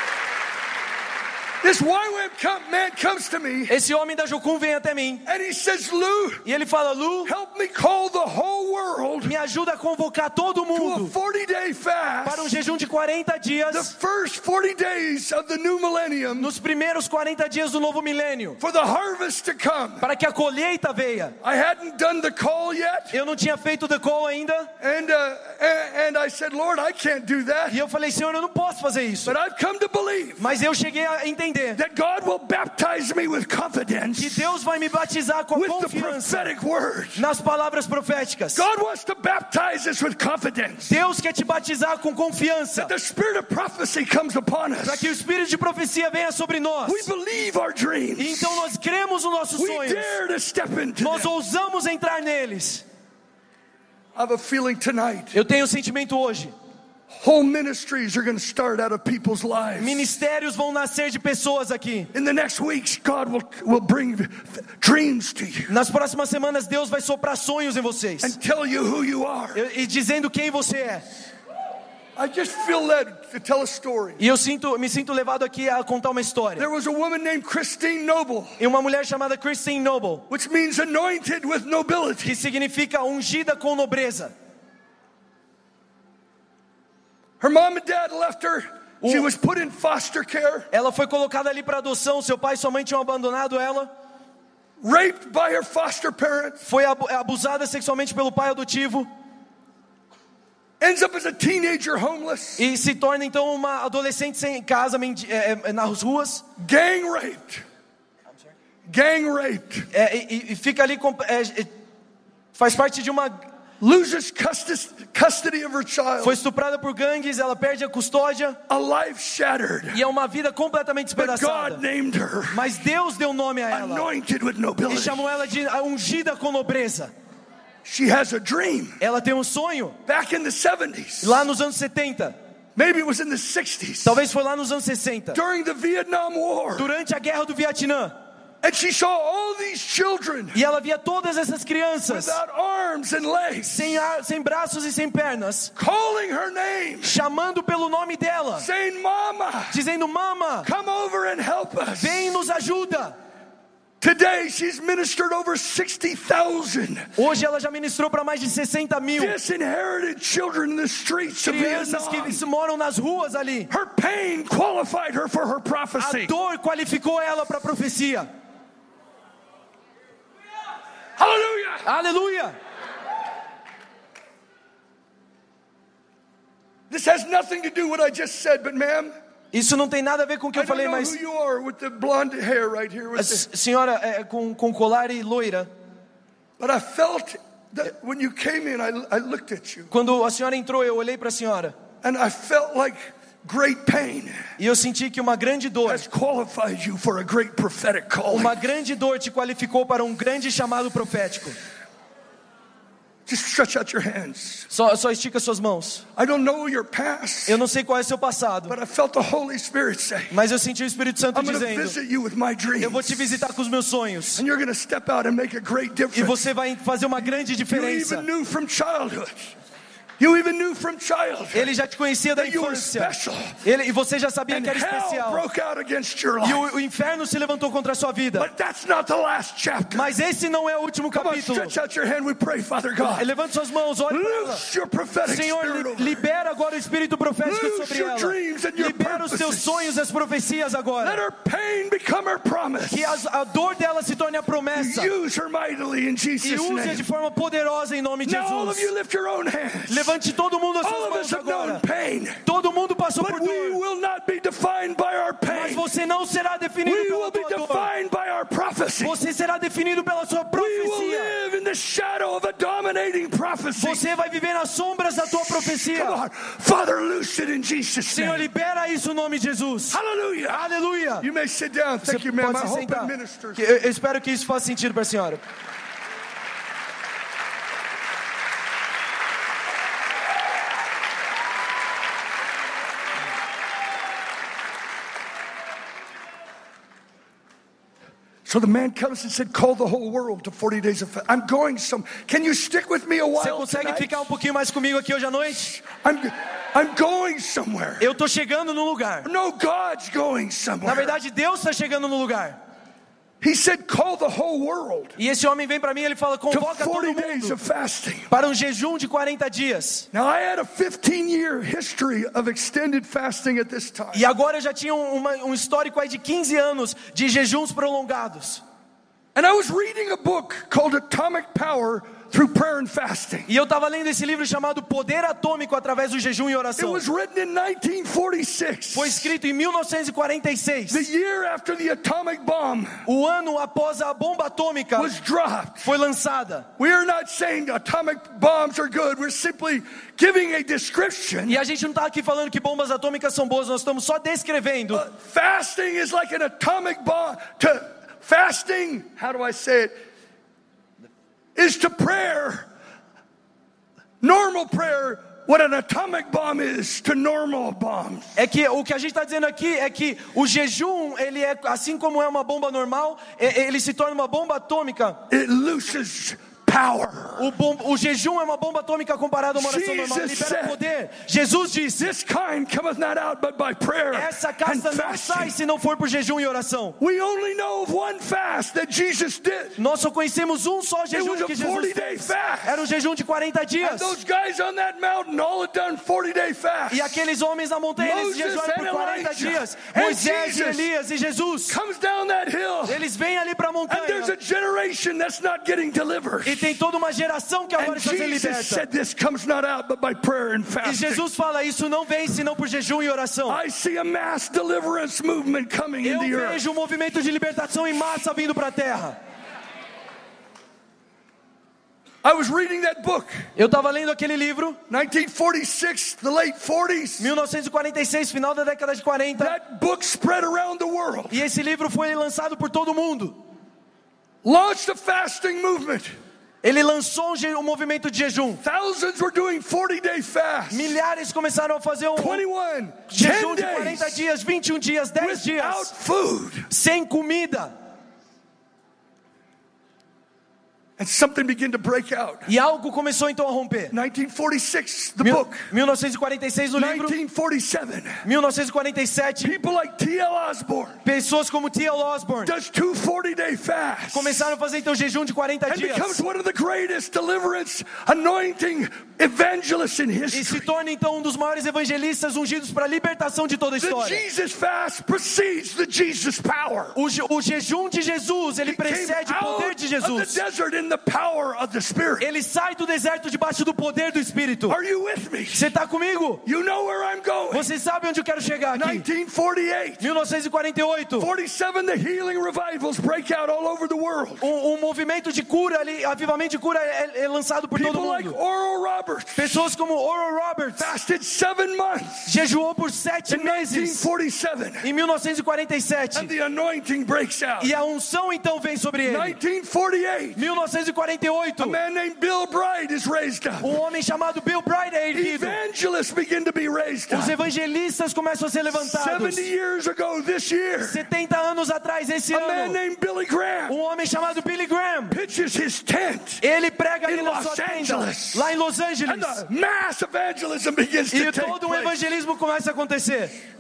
com- man comes to me Esse homem da Jocum vem até mim and he says, Lou, e ele fala: Lu, help me call the whole world me ajuda a convocar todo to a mundo 40 day para um jejum de 40 The dias first 40 days of the new millennium nos primeiros 40 dias do novo milênio, for the harvest to come. para que a colheita venha. I hadn't done the call yet. Eu não tinha feito o the call ainda And, uh, and, and I said, Lord, I can't do that. e eu falei: Senhor, eu não posso fazer isso. But I've come to believe Mas eu cheguei a entender that God will baptize me with que Deus vai me batizar com a with the confiança nas palavras proféticas. God wants to baptize us with confidence. Deus quer te batizar com confiança, para que o espírito de profecia venha sobre nós. We believe our E dreams. então nós cremos nos nossos We sonhos. dare to step into Nós ousamos entrar neles. I have a feeling tonight Eu tenho o sentimento hoje. Whole ministries are going to start out of people's lives. Ministérios vão nascer de pessoas aqui. In the next weeks, God will, will bring dreams to you Nas próximas semanas Deus vai soprar sonhos em vocês. and tell you who you are. E e dizendo quem você é. I just feel led to tell a story. E eu sinto, me sinto levado aqui a contar uma história. There was a woman named Christine Noble, E uma mulher chamada Christine Noble, which means anointed with nobility. que significa ungida com nobreza. Her mom and dad left her. She was put in foster care, Ela foi colocada ali para adoção. Seu pai e sua mãe tinham abandonado ela. raped by her foster parents, Foi abu- abusada sexualmente pelo pai adotivo. ends up as a teenager homeless, E se torna então uma adolescente sem casa, mendi- é, é, nas ruas. gang raped. Gang raped. É, e, e fica ali, é, é, faz parte de uma. Loses custody of her child. Foi estuprada por gangues, ela perde a custódia A life shattered. e é uma vida completamente But despedaçada. God named her Mas Deus deu nome a ela anointed with e nobility. chamou ela de ungida com nobreza. She has a dream. Ela tem um sonho Back in the 70s, lá nos anos 70, maybe it was in the 60s, talvez foi lá nos anos 60, during the Vietnam War. durante a guerra do Vietnã. And she saw all these children E ela via todas essas crianças arms and legs sem, ar- sem braços e sem pernas, calling her name, chamando pelo nome dela, saying, Mama, dizendo: Mama, come over and help us. vem e nos ajuda. Today she's ministered over 60,000 Hoje ela já ministrou para mais de 60 mil disinherited children in the streets of crianças Vietnam. que moram nas ruas ali. Her pain qualified her for her A prophecy. dor qualificou ela para a profecia. Hallelujah. Hallelujah. This has nothing to do with what I just said, but ma'am, Isso não tem nada a ver com o que I eu falei, know mas who you are with the blonde hair right here. a With the, senhora é, com, com colar e loira, but I felt that when you came in, I, I looked at you quando a senhora entrou, eu olhei para a senhora and I felt like great pain e eu senti que uma grande dor, has qualified you for a great prophetic calling. uma grande dor te qualificou para um grande chamado profético. Just stretch out your hands. Só, só estica suas mãos. I don't know your past, Eu não sei qual é seu passado, but I felt the Holy Spirit say, mas eu senti o Espírito Santo I'm going to dizendo: visit you with my dreams. Eu vou te visitar com os meus sonhos And you're going to step out and make a great e difference. você vai fazer uma grande diferença. You even knew from childhood Ele já te conhecia da infância. Ele, e você já sabia And que era especial. E o, o inferno se levantou contra a sua vida. But that's not the last chapter. Mas esse não é o último capítulo. God. Levante suas mãos, prophetic Senhor, libera agora o espírito profético sobre your ela. dreams and your Libera os purposes. sonhos e as profecias Let agora. her pain become her promise. Que as- a dor dela se torne a promessa. Use her mightily in E Jesus' use de forma poderosa em nome de Jesus. Levante todo mundo as suas mãos agora. Todo mundo passou por dor. will not be defined by our Mas você não será definido We pela dor. defined by our prophecy. Você será definido pela sua We will profecia. live in the shadow of a dominating prophecy. Você vai viver nas sombras da tua profecia. Father, loose it in Jesus' Senhor, name. libera isso no nome de Jesus. Hallelujah. Aleluia. You may sit down. Você Thank you, ma'am. pode I hope it ministers. Eu espero que isso faça sentido para a senhora. So the man comes and said, Call the whole world to 40 days of fast. I'm going some. Can you stick with me a Você while? consegue tonight? ficar um pouquinho mais comigo aqui hoje à noite? I'm, I'm going somewhere. Eu tô chegando no lugar. No, God's going Na somewhere. verdade, Deus está chegando no lugar. He said, Call the whole world E esse homem vem para mim e ele fala: convoca todo 40 days mundo para um jejum de 40 dias. Now, I had a 15 year history of extended fasting at this time. E agora eu já tinha um, uma- um histórico aí de 15 anos de jejuns prolongados. And I was reading a book called Atomic Power Through Prayer and Fasting. E eu estava lendo esse livro chamado Poder Atômico através do jejum e It oração. was written in 1946, Foi escrito em 1946, the year after the atomic bomb o ano após a bomba atômica was dropped. foi lançada. We are not saying atomic bombs are good. We're simply giving a description. E a gente não está aqui falando que bombas atômicas são boas, nós estamos só descrevendo. Fasting is like an atomic bomb. To fasting, how do I say it? Is to prayer, normal prayer, what an atomic bomb is to normal bombs. É que o que a gente está dizendo aqui é que o jejum, ele é assim como é uma bomba normal, é- ele se torna uma bomba atômica. It looses power. O, bom- o jejum é uma bomba atômica comparado a uma oração normal. Jesus libera said- poder. Jesus disse: This kind cometh not out but by prayer essa casta não sai fasting. se não for por jejum e oração. We only know of one fast that Jesus did. Nós só conhecemos um só jejum was que Jesus 40-day fez. fast. Era um jejum de 40 And dias. those guys on that mountain all had done 40 day fasts. E aqueles homens na montanha, eles jejuaram por and 40 Elijah dias. Moisés Elias e Jesus. Comes down that hill. Eles vêm ali para a And there's a montanha. generation that's not getting delivered. E tem toda uma geração que agora está sendo Jesus liberta. said this comes not out but by prayer and E. Jesus fala: Isso não vem senão por jejum e oração. I see a mass deliverance movement coming Eu in the earth. vejo um movimento de libertação em massa vindo para a terra. I was reading that book, Eu estava lendo aquele livro, 1946, the late 40s. 1946, final da década de 40. That book spread around the world, E esse livro foi lançado por todo mundo. launched a fasting movement. Ele lançou um, um movimento de jejum. Thousands were doing 40 day fasts. Milhares começaram a fazer um 21, 10 jejum de 40 days dias, 21 dias, 10 without dias, food. sem comida. And something began to break out. E algo começou então a romper. 1946, the Mil- book. 1946 no livro, 1947, 1947, people like T.L. Osborne pessoas como T.L. Osborne does two 40-day fasts começaram a fazer então jejum de 40 and becomes dias. one of the greatest deliverance anointing evangelists in E se history. torna então um dos maiores evangelistas ungidos para a libertação de toda a The história. Jesus fast precedes the Jesus power. O, je- o jejum de Jesus, ele precede o poder de the Jesus. Desert in the power of the Spirit. Ele sai do deserto debaixo do poder do Espírito. Are you with me? Você está comigo? You know where I'm going. Você sabe onde eu quero chegar aqui? 1948. 1948. 47, the healing revivals break out all over the world. Um, um movimento de cura ali, avivamento de cura é, é lançado por todo People like mundo. Oral Roberts Pessoas como Oral Roberts fasted seven months jejuou por sete in meses 1947, em 1947 and the anointing breaks out. e a unção então vem sobre ele. 1948, 1948, a man named Bill Bright is raised up. um homem chamado Bill Bright é erguido. Evangelists begin to be raised Os evangelistas começam a ser levantados. 70 years ago this year, 70 anos atrás, esse a man ano, named Billy Graham um homem chamado Billy Graham, pitches his tent, ele prega ali In na Los sua tenda, Angeles. lá em Los and Angeles. the mass evangelism begins E to take todo um place. evangelismo começa a acontecer. Do you see the pattern?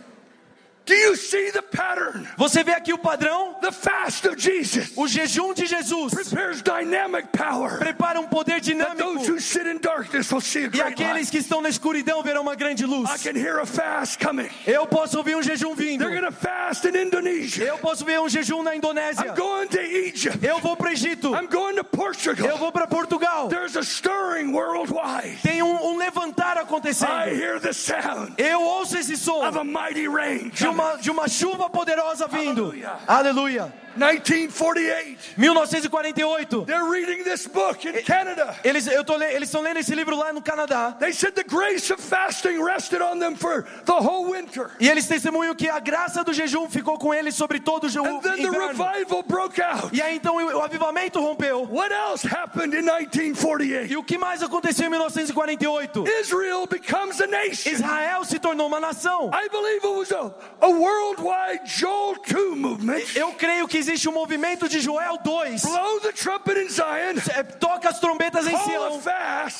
Você vê aqui o padrão? The fast of Jesus O jejum de Jesus prepares dynamic power. prepara um poder dinâmico. who sit in darkness will see a E aqueles light. que estão na escuridão verão uma grande I luz. can hear a fast coming. Eu posso ouvir um jejum vindo. They're going to fast in Indonesia. Eu posso ver um jejum na Indonésia. I'm going to Egypt. Eu vou para o Egito. I'm going to Eu Portugal. vou para Portugal. There's a stirring worldwide. Tem um, um levantar I acontecendo. hear the sound Eu ouço esse som of a mighty rain. de uma, de uma chuva poderosa vindo. Aleluia. Aleluia. 1948. 1948. They're reading this book in Canada. Eles eu tô, le- eles estão lendo esse livro lá no Canadá. They said the grace of fasting rested on them for the whole winter. E eles testemunham que a graça do jejum ficou com eles sobre todo o je- o And then the revival broke out. E aí então o avivamento rompeu. What else happened in 1948? E o que mais aconteceu em 1948? Israel becomes a nation. Israel se tornou uma nação. I believe it was a, a worldwide Joel 2 movement. Eu creio que existe um movimento de Joel 2. Blow the trumpet in Zion, É, Toca as trombetas em Sião,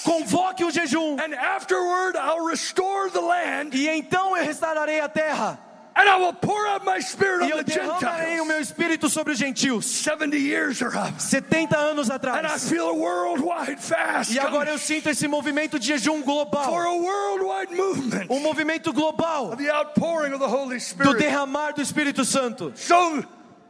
convoque o jejum, and afterward I'll restore the land, e então eu restaurarei a terra, and I will pour out my spirit e on eu the derramarei o meu espírito sobre os gentios. 70 years are up, 70 anos and I atrás. feel a worldwide fast E agora eu sinto esse movimento de jejum for global. a worldwide movement Um movimento global of the outpouring of the Holy do Spirit. derramar do Espírito Santo. So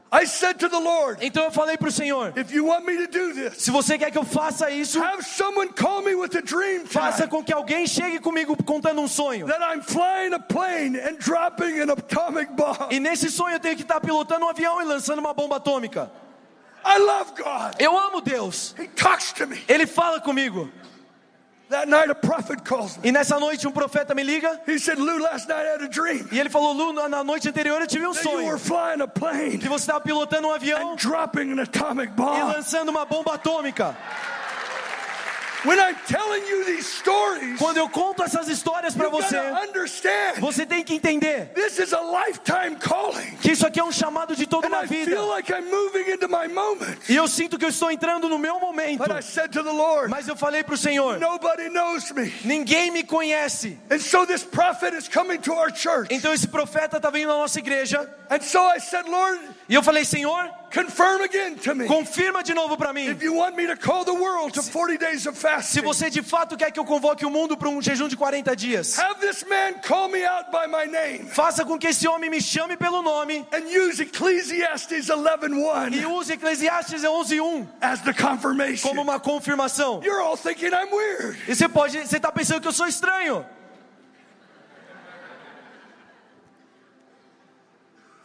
I said to the Lord, Então eu falei para o Senhor: if you want me to do this, se você quer que eu faça isso, have someone call me with a dream faça com que alguém chegue comigo contando um sonho. that I'm flying a plane and dropping an atomic bomb. E nesse sonho eu tenho que estar pilotando um avião e lançando uma bomba atômica. I love God. Eu amo Deus. He talks to me. Ele fala comigo. E nessa noite um profeta me liga. He said, Lou, last night I had a dream e ele falou: Lu, na- noite anterior eu tive um that you were sonho flying a plane que você estava pilotando um avião e lançando uma bomba atômica. When I'm telling you these stories, Quando eu conto essas histórias para you você, você tem que entender this is a lifetime calling. que isso aqui é um chamado de toda And uma I vida. feel like I'm moving into my moment. E eu sinto que eu estou entrando no meu momento. But I said to the Lord, Mas eu falei para o Senhor: nobody knows me. ninguém me conhece. And so this prophet is coming to our church. Então esse profeta está vindo na nossa igreja. And so I said, Lord, E eu falei: Senhor, confirm again to me. confirma de novo para mim. If you want me to call the world to 40 days of Se você de fato quer que eu convoque o mundo para um jejum de 40 dias, have this man call me out by my name faça com que esse homem me chame pelo nome and use Ecclesiastes e 11:1 use Eclesiastes 11:1 as the confirmation. como uma confirmação. You're all thinking I'm weird. E você pode, você está pensando que eu sou estranho. I'm going to be a little child.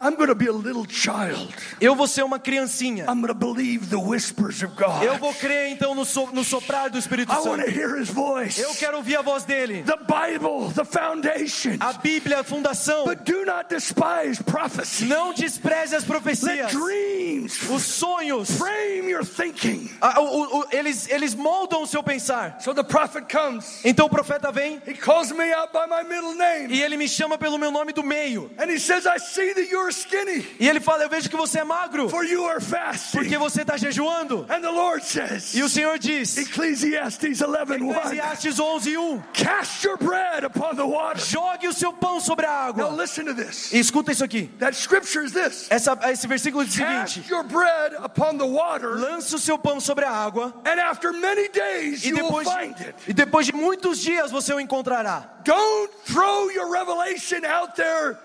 Eu vou ser uma criancinha. I'm going to believe the whispers of Eu God. vou crer então no, so- no soprar do Espírito I want to Santo. hear his voice. Eu quero ouvir a voz dele. The Bible, the foundation. A Bíblia, a fundação. But do not despise prophecy. Não despreze as profecias. dreams Os sonhos, frame your thinking. o- o- o- eles, eles moldam o seu pensar. So the prophet comes. Então o profeta vem He calls me out by my middle name. e ele me chama pelo meu nome do meio. And he says, I see that you're skinny, E ele fala: Eu vejo que você é magro, for you are fasting. porque você está jejuando. And the Lord says, E o Senhor diz, Ecclesiastes 11:1, Eclesiastes 11, 1, cast your bread upon the water. jogue o seu pão sobre a Now água. listen to this. E escuta isso aqui. That scripture is this. Essa, esse versículo diz o Cast seguinte: your bread upon the water, Lance o seu pão sobre a água, and after many days e you will depois, find it. e depois de muitos dias você o encontrará. Don't throw your revelation out there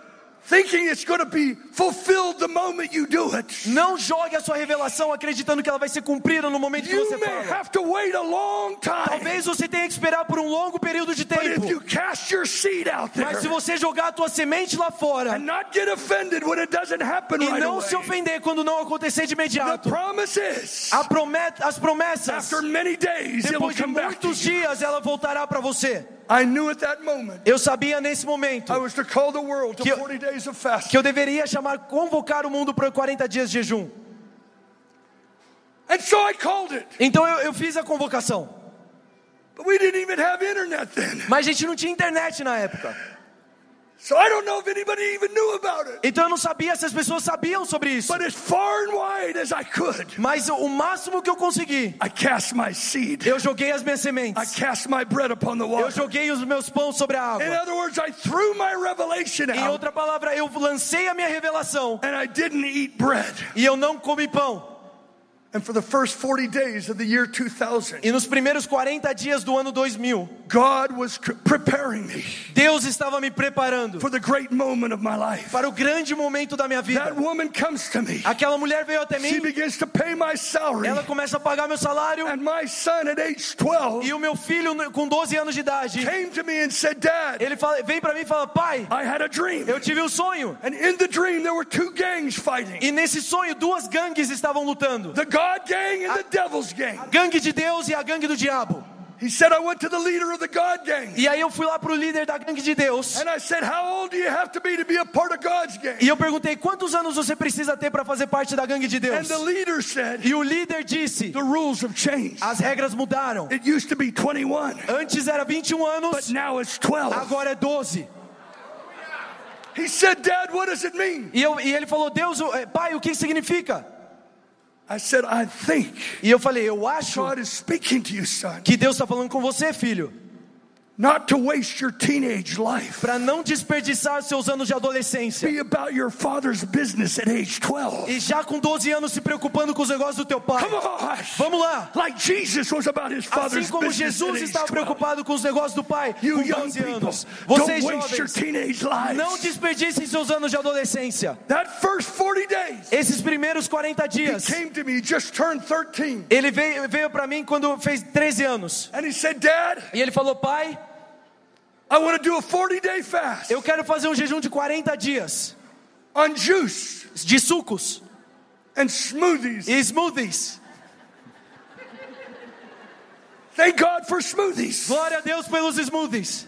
thinking it's going to be fulfilled the moment you do it. Não jogue a sua revelação acreditando que ela vai ser cumprida no momento que You você may fala. have to wait a long time. Talvez você tenha que esperar por um longo período de But if you tempo. cast your seed out there Mas se você jogar a tua semente lá fora and not get offended when it doesn't happen e right não away, se ofender quando não acontecer de the imediato, promise is a promet, as promessas, after many days depois de muitos dias, ela voltará para você. I knew at that moment Eu sabia nesse momento I was to call the world to Que eu- 40 days of fasting. que eu deveria chamar, convocar o mundo para 40 dias de jejum. And so I called it. Então eu, eu fiz a convocação. But we didn't even have internet then. Mas a gente não tinha internet na época. Então eu não sabia se as pessoas sabiam sobre isso. But as far and wide as I could, Mas o máximo que eu consegui, I cast my seed. eu joguei as minhas I sementes. cast my bread upon the Eu joguei os meus pães sobre a In água. other words, I threw my revelation Em out outra palavra, eu lancei a minha revelação and I didn't eat bread. e eu não comi pão. And for the first 40 days of the year 2000, E nos primeiros 40 dias do ano 2000, God was preparing me Deus estava me preparando for the great moment of my life. para o grande momento da minha vida. That woman comes to me. Aquela mulher veio até She mim, begins to pay my salary. ela começa a pagar meu salário And my son at age 12 e o meu filho com 12 anos de idade, came to me and said, Dad, ele fala, vem para mim e fala: "Pai, I had a dream. eu tive um sonho". And in the dream, there were two gangs fighting E nesse sonho duas gangues estavam lutando. the God gang and the devil's gang. Gangue de Deus e a gangue do diabo. He said, I went to the leader of the God gang. E aí eu fui lá pro líder da gangue de Deus. And I said, How old do you have to be to be a part of God's gang? E eu perguntei: "Quantos anos você precisa ter para fazer parte da gangue de And Deus?" the leader said, E o líder disse: The rules have changed. "As regras mudaram. It used to be 21, Antes era 21 but anos, now it's 12. agora é 12". He said, Dad, what does it mean? E, eu, e ele falou: "Deus, o- eh, pai, o que significa?" I said, I think E eu falei: "Eu acho God is speaking to you, son, que Deus está falando com você, filho, not to waste your teenage life. para não desperdiçar seus anos de adolescência. Be about your father's business at age 12. E já com 12 anos se preocupando com os negócios do teu pai. Come on. Vamos lá. Like Jesus was about his father's Assim como Jesus estava 12. preocupado com os negócios do pai You com young 12 people, anos. don't Vocês jovens, teenage lives. não desperdicem seus anos de adolescência. That first 40 days, Esses primeiros 40 he dias, came to me, he just turned 13. ele veio, veio para mim quando fez 13 anos. And he said, Dad, E ele falou: Pai, I want to do a 40 day fast eu quero fazer um jejum de 40 dias on juice de sucos and smoothies. e smoothies. Thank God for smoothies. Glória a Deus pelos smoothies.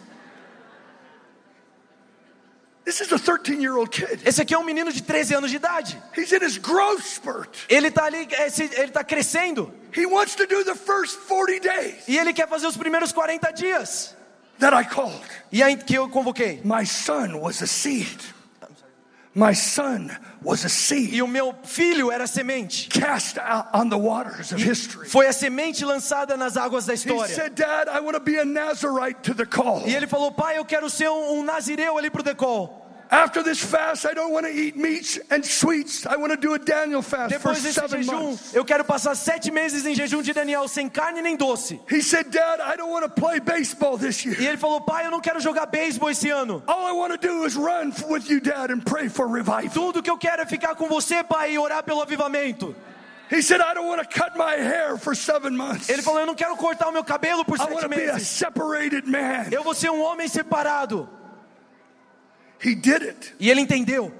This is a 13 year old kid. Esse aqui é um menino de 13 anos de idade. He's in his growth spurt. Ele tá ali, ele tá crescendo. He wants to do the first 40 days E ele quer fazer os primeiros 40 dias. That I called. E aí que eu convoquei. My son was a seed. My son was a seed E o meu filho era semente. cast out on the waters of history. Foi a semente lançada nas águas da He história. said, Dad, I want to be a Nazarite to the call. E ele falou: Pai, eu quero ser um, um nazireu ali pro decol. After this fast, I don't want to eat meats and sweets. I want to do a Daniel fast Depois desse jejum, months. eu quero passar sete meses em jejum de Daniel, sem carne nem doce. He said, Dad, I don't want to play baseball this E year. ele falou: Pai, eu não quero jogar beisebol esse ano. All I want to do is run with you, Dad, and pray for revival. Tudo que eu quero é ficar com você, Pai, e orar pelo avivamento. He said, I don't want to cut my hair for seven months. Ele falou: Eu não quero cortar o meu cabelo por I want sete to be a meses. separated man. Eu vou ser um homem separado. He did it. E ele entendeu.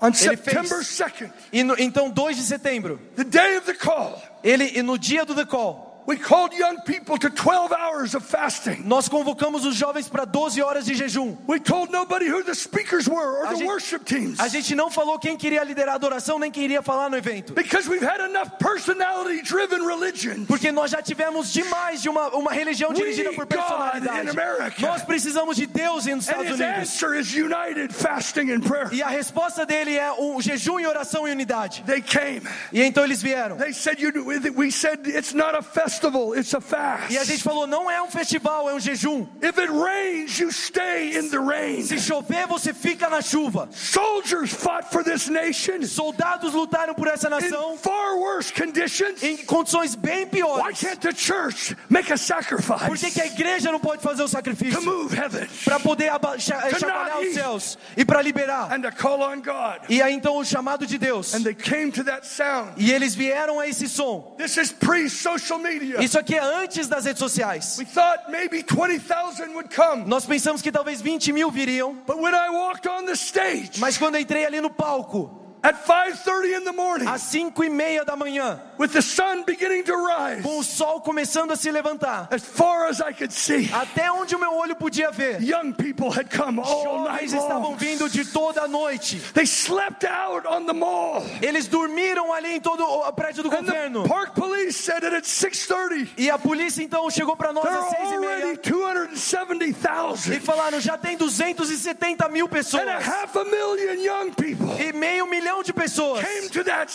On Ele fez. September 2nd, E no- então, 2 de setembro, the day of the call, ele, e no dia do decol, We called young people to 12 hours of fasting. Nós convocamos os jovens para 12 horas de jejum. We told nobody who the speakers were or A the gente- worship teams. A gente não falou quem queria liderar a adoração, nem quem iria falar no evento. Because we've had enough personality driven religion. Porque nós já tivemos demais de uma, uma religião dirigida por personalidade. in America. Nós precisamos de Deus nos Estados Unidos. answer is united fasting and prayer. E a resposta dele é o jejum e oração e unidade. They came. E então eles vieram. They said, you, we said it's not a festival, it's a fast. E a gente falou: não é um festival, é um jejum. If it rains, you stay in the rain. Se chover, você fica na chuva. Soldiers fought for this nation Soldados lutaram por essa in nação far worse conditions. em condições bem Why piores. can't the church make a Por sacrifice que, que a igreja não pode fazer o to sacrifício? move heaven Para poder aba- cha- To chacoalhar not os céus e para liberar. and to call on God? E aí então o chamado de Deus. And they came to that sound. E eles vieram a esse som. This is pre social media. Isso aqui é antes das redes sociais. We thought maybe 20,000 would come. Nós pensamos que talvez 20 mil viriam, But when I walked on the stage mas quando eu entrei ali no palco, at 5:30 in the morning às 5 e meia da manhã, with the sun beginning to rise com o sol começando a se levantar, as far as I could see, até onde o meu olho podia ver, young people had come all night jovens estavam long. vindo de toda a noite. They slept out on the mall. Eles dormiram ali em todo o prédio do And the governo. park police said that at 6:30 E a polícia então chegou para nós there às 6 e meia 270,000 e falaram: já tem 270 mil pessoas and a half a million young people e meio milhão de pessoas came to that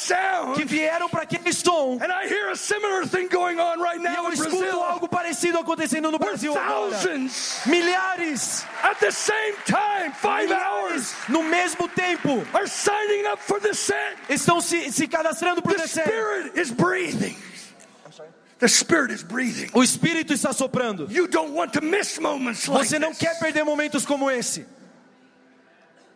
que vieram para aquele som. And I hear a similar thing going on right E eu escuto Brazil. algo parecido acontecendo no Brasil agora. Milhares, at the same time, five hours, no mesmo tempo, are signing up for the set. estão se, se cadastrando para o. Spirit is breathing. The Spirit is breathing. O Espírito está soprando. You don't want to miss moments like Você não this. quer perder momentos como esse.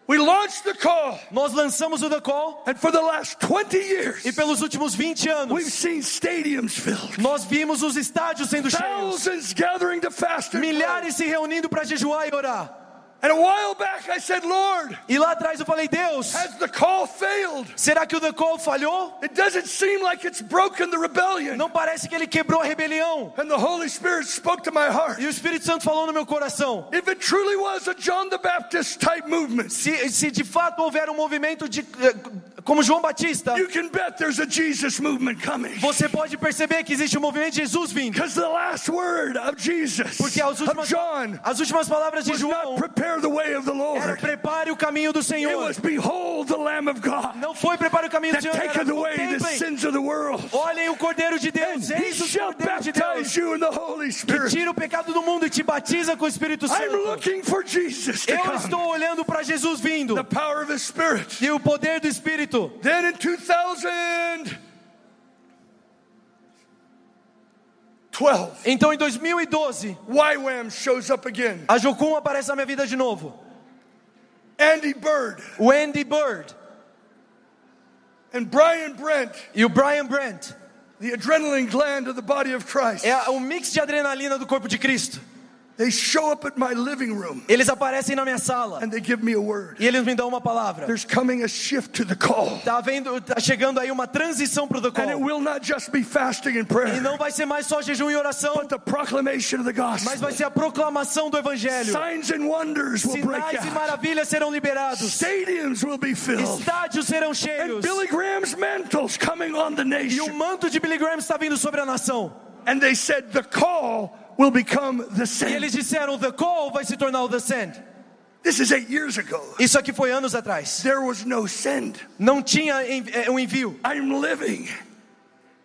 We launched the call, Nós lançamos o The Call and for the last 20 years, e pelos últimos 20 we've anos seen stadiums filled, nós vimos os estádios sendo cheios, thousands gathering to fast and pray. milhares se reunindo para jejuar e orar. And a while back, I said, Lord, E lá atrás eu falei: Deus, has the call failed? será que o The Call falhou? It doesn't seem like it's broken the rebellion. Não parece que ele quebrou a rebelião. And the Holy Spirit spoke to my heart. E o Espírito Santo falou no meu coração: If it truly was a John the Baptist type movement, se, se de fato houver um movimento de, eh, como João Batista, you can bet there's a Jesus movement coming. você pode perceber que existe um movimento de Jesus vindo. Because the last word of Jesus, Porque as of últimas, John, as últimas palavras de was not João prepare the way of the era Lord. prepare o caminho do It Senhor. was behold the Lamb of God Não foi prepare o caminho do that Senhor. Era, taketh away the sins of the world. olhem o Cordeiro de And Deus. he Eis o Cordeiro de Deus you in the Holy que tira o pecado do mundo e te batiza com o Espírito I'm Santo. looking for Jesus to Eu come. estou olhando para Jesus vindo The power of His Spirit. e o poder do Espírito. Then in 2012, Então em 2012, YWAM shows up again. a Jocum aparece na minha vida de novo. Andy Bird O Andy Bird and Brian Brent, e o Brian Brent. the adrenaline gland of the body of Christ. É o mix de adrenalina do corpo de Cristo. They show up at my living room Eles aparecem na minha sala and they give me a word. e eles me dão uma palavra. There's coming a shift to the call. Tá vendo, tá chegando aí uma transição pro The And it Call. will not just be fasting and E prayer, não vai ser mais só jejum e oração, but the proclamation of the mas gospel. vai ser a proclamação do evangelho. Signs and wonders will break Sinais e out. maravilhas serão liberados. Stadiums will be filled. Estádios serão And cheios. Billy Graham's mantles coming on the E o nation. manto de Billy Graham está vindo sobre a nação. And they said the call will become the E send. eles disseram: The Call vai se tornar o The Send. This is eight years ago. Isso aqui foi anos atrás. There was no send. Não tinha eh, um envio. I'm living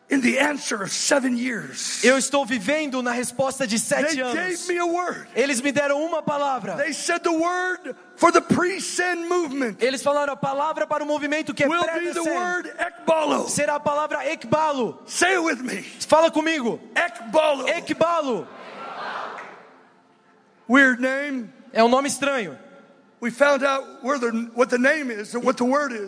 in the answer of seven years. Eu estou vivendo na resposta de They sete gave anos. me a word. Eles me deram uma palavra. They said the word for the movement Eles falaram a palavra para o movimento que é will be the word ekbalo. Será a palavra ekbalo. Say it with me. Fala comigo. Ekbalo. Ekbalo. Weird name. É um nome estranho.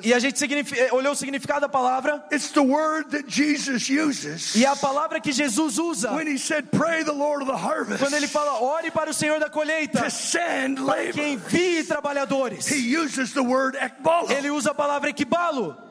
E a gente eh, olhou o significado da palavra. It's the word that Jesus uses E a palavra que Jesus usa when he said, Pray the Lord of the harvest quando ele fala: ore para o Senhor da colheita, to send que labor. envie trabalhadores. He uses the word ekbalo. Ele usa a palavra ekbalo.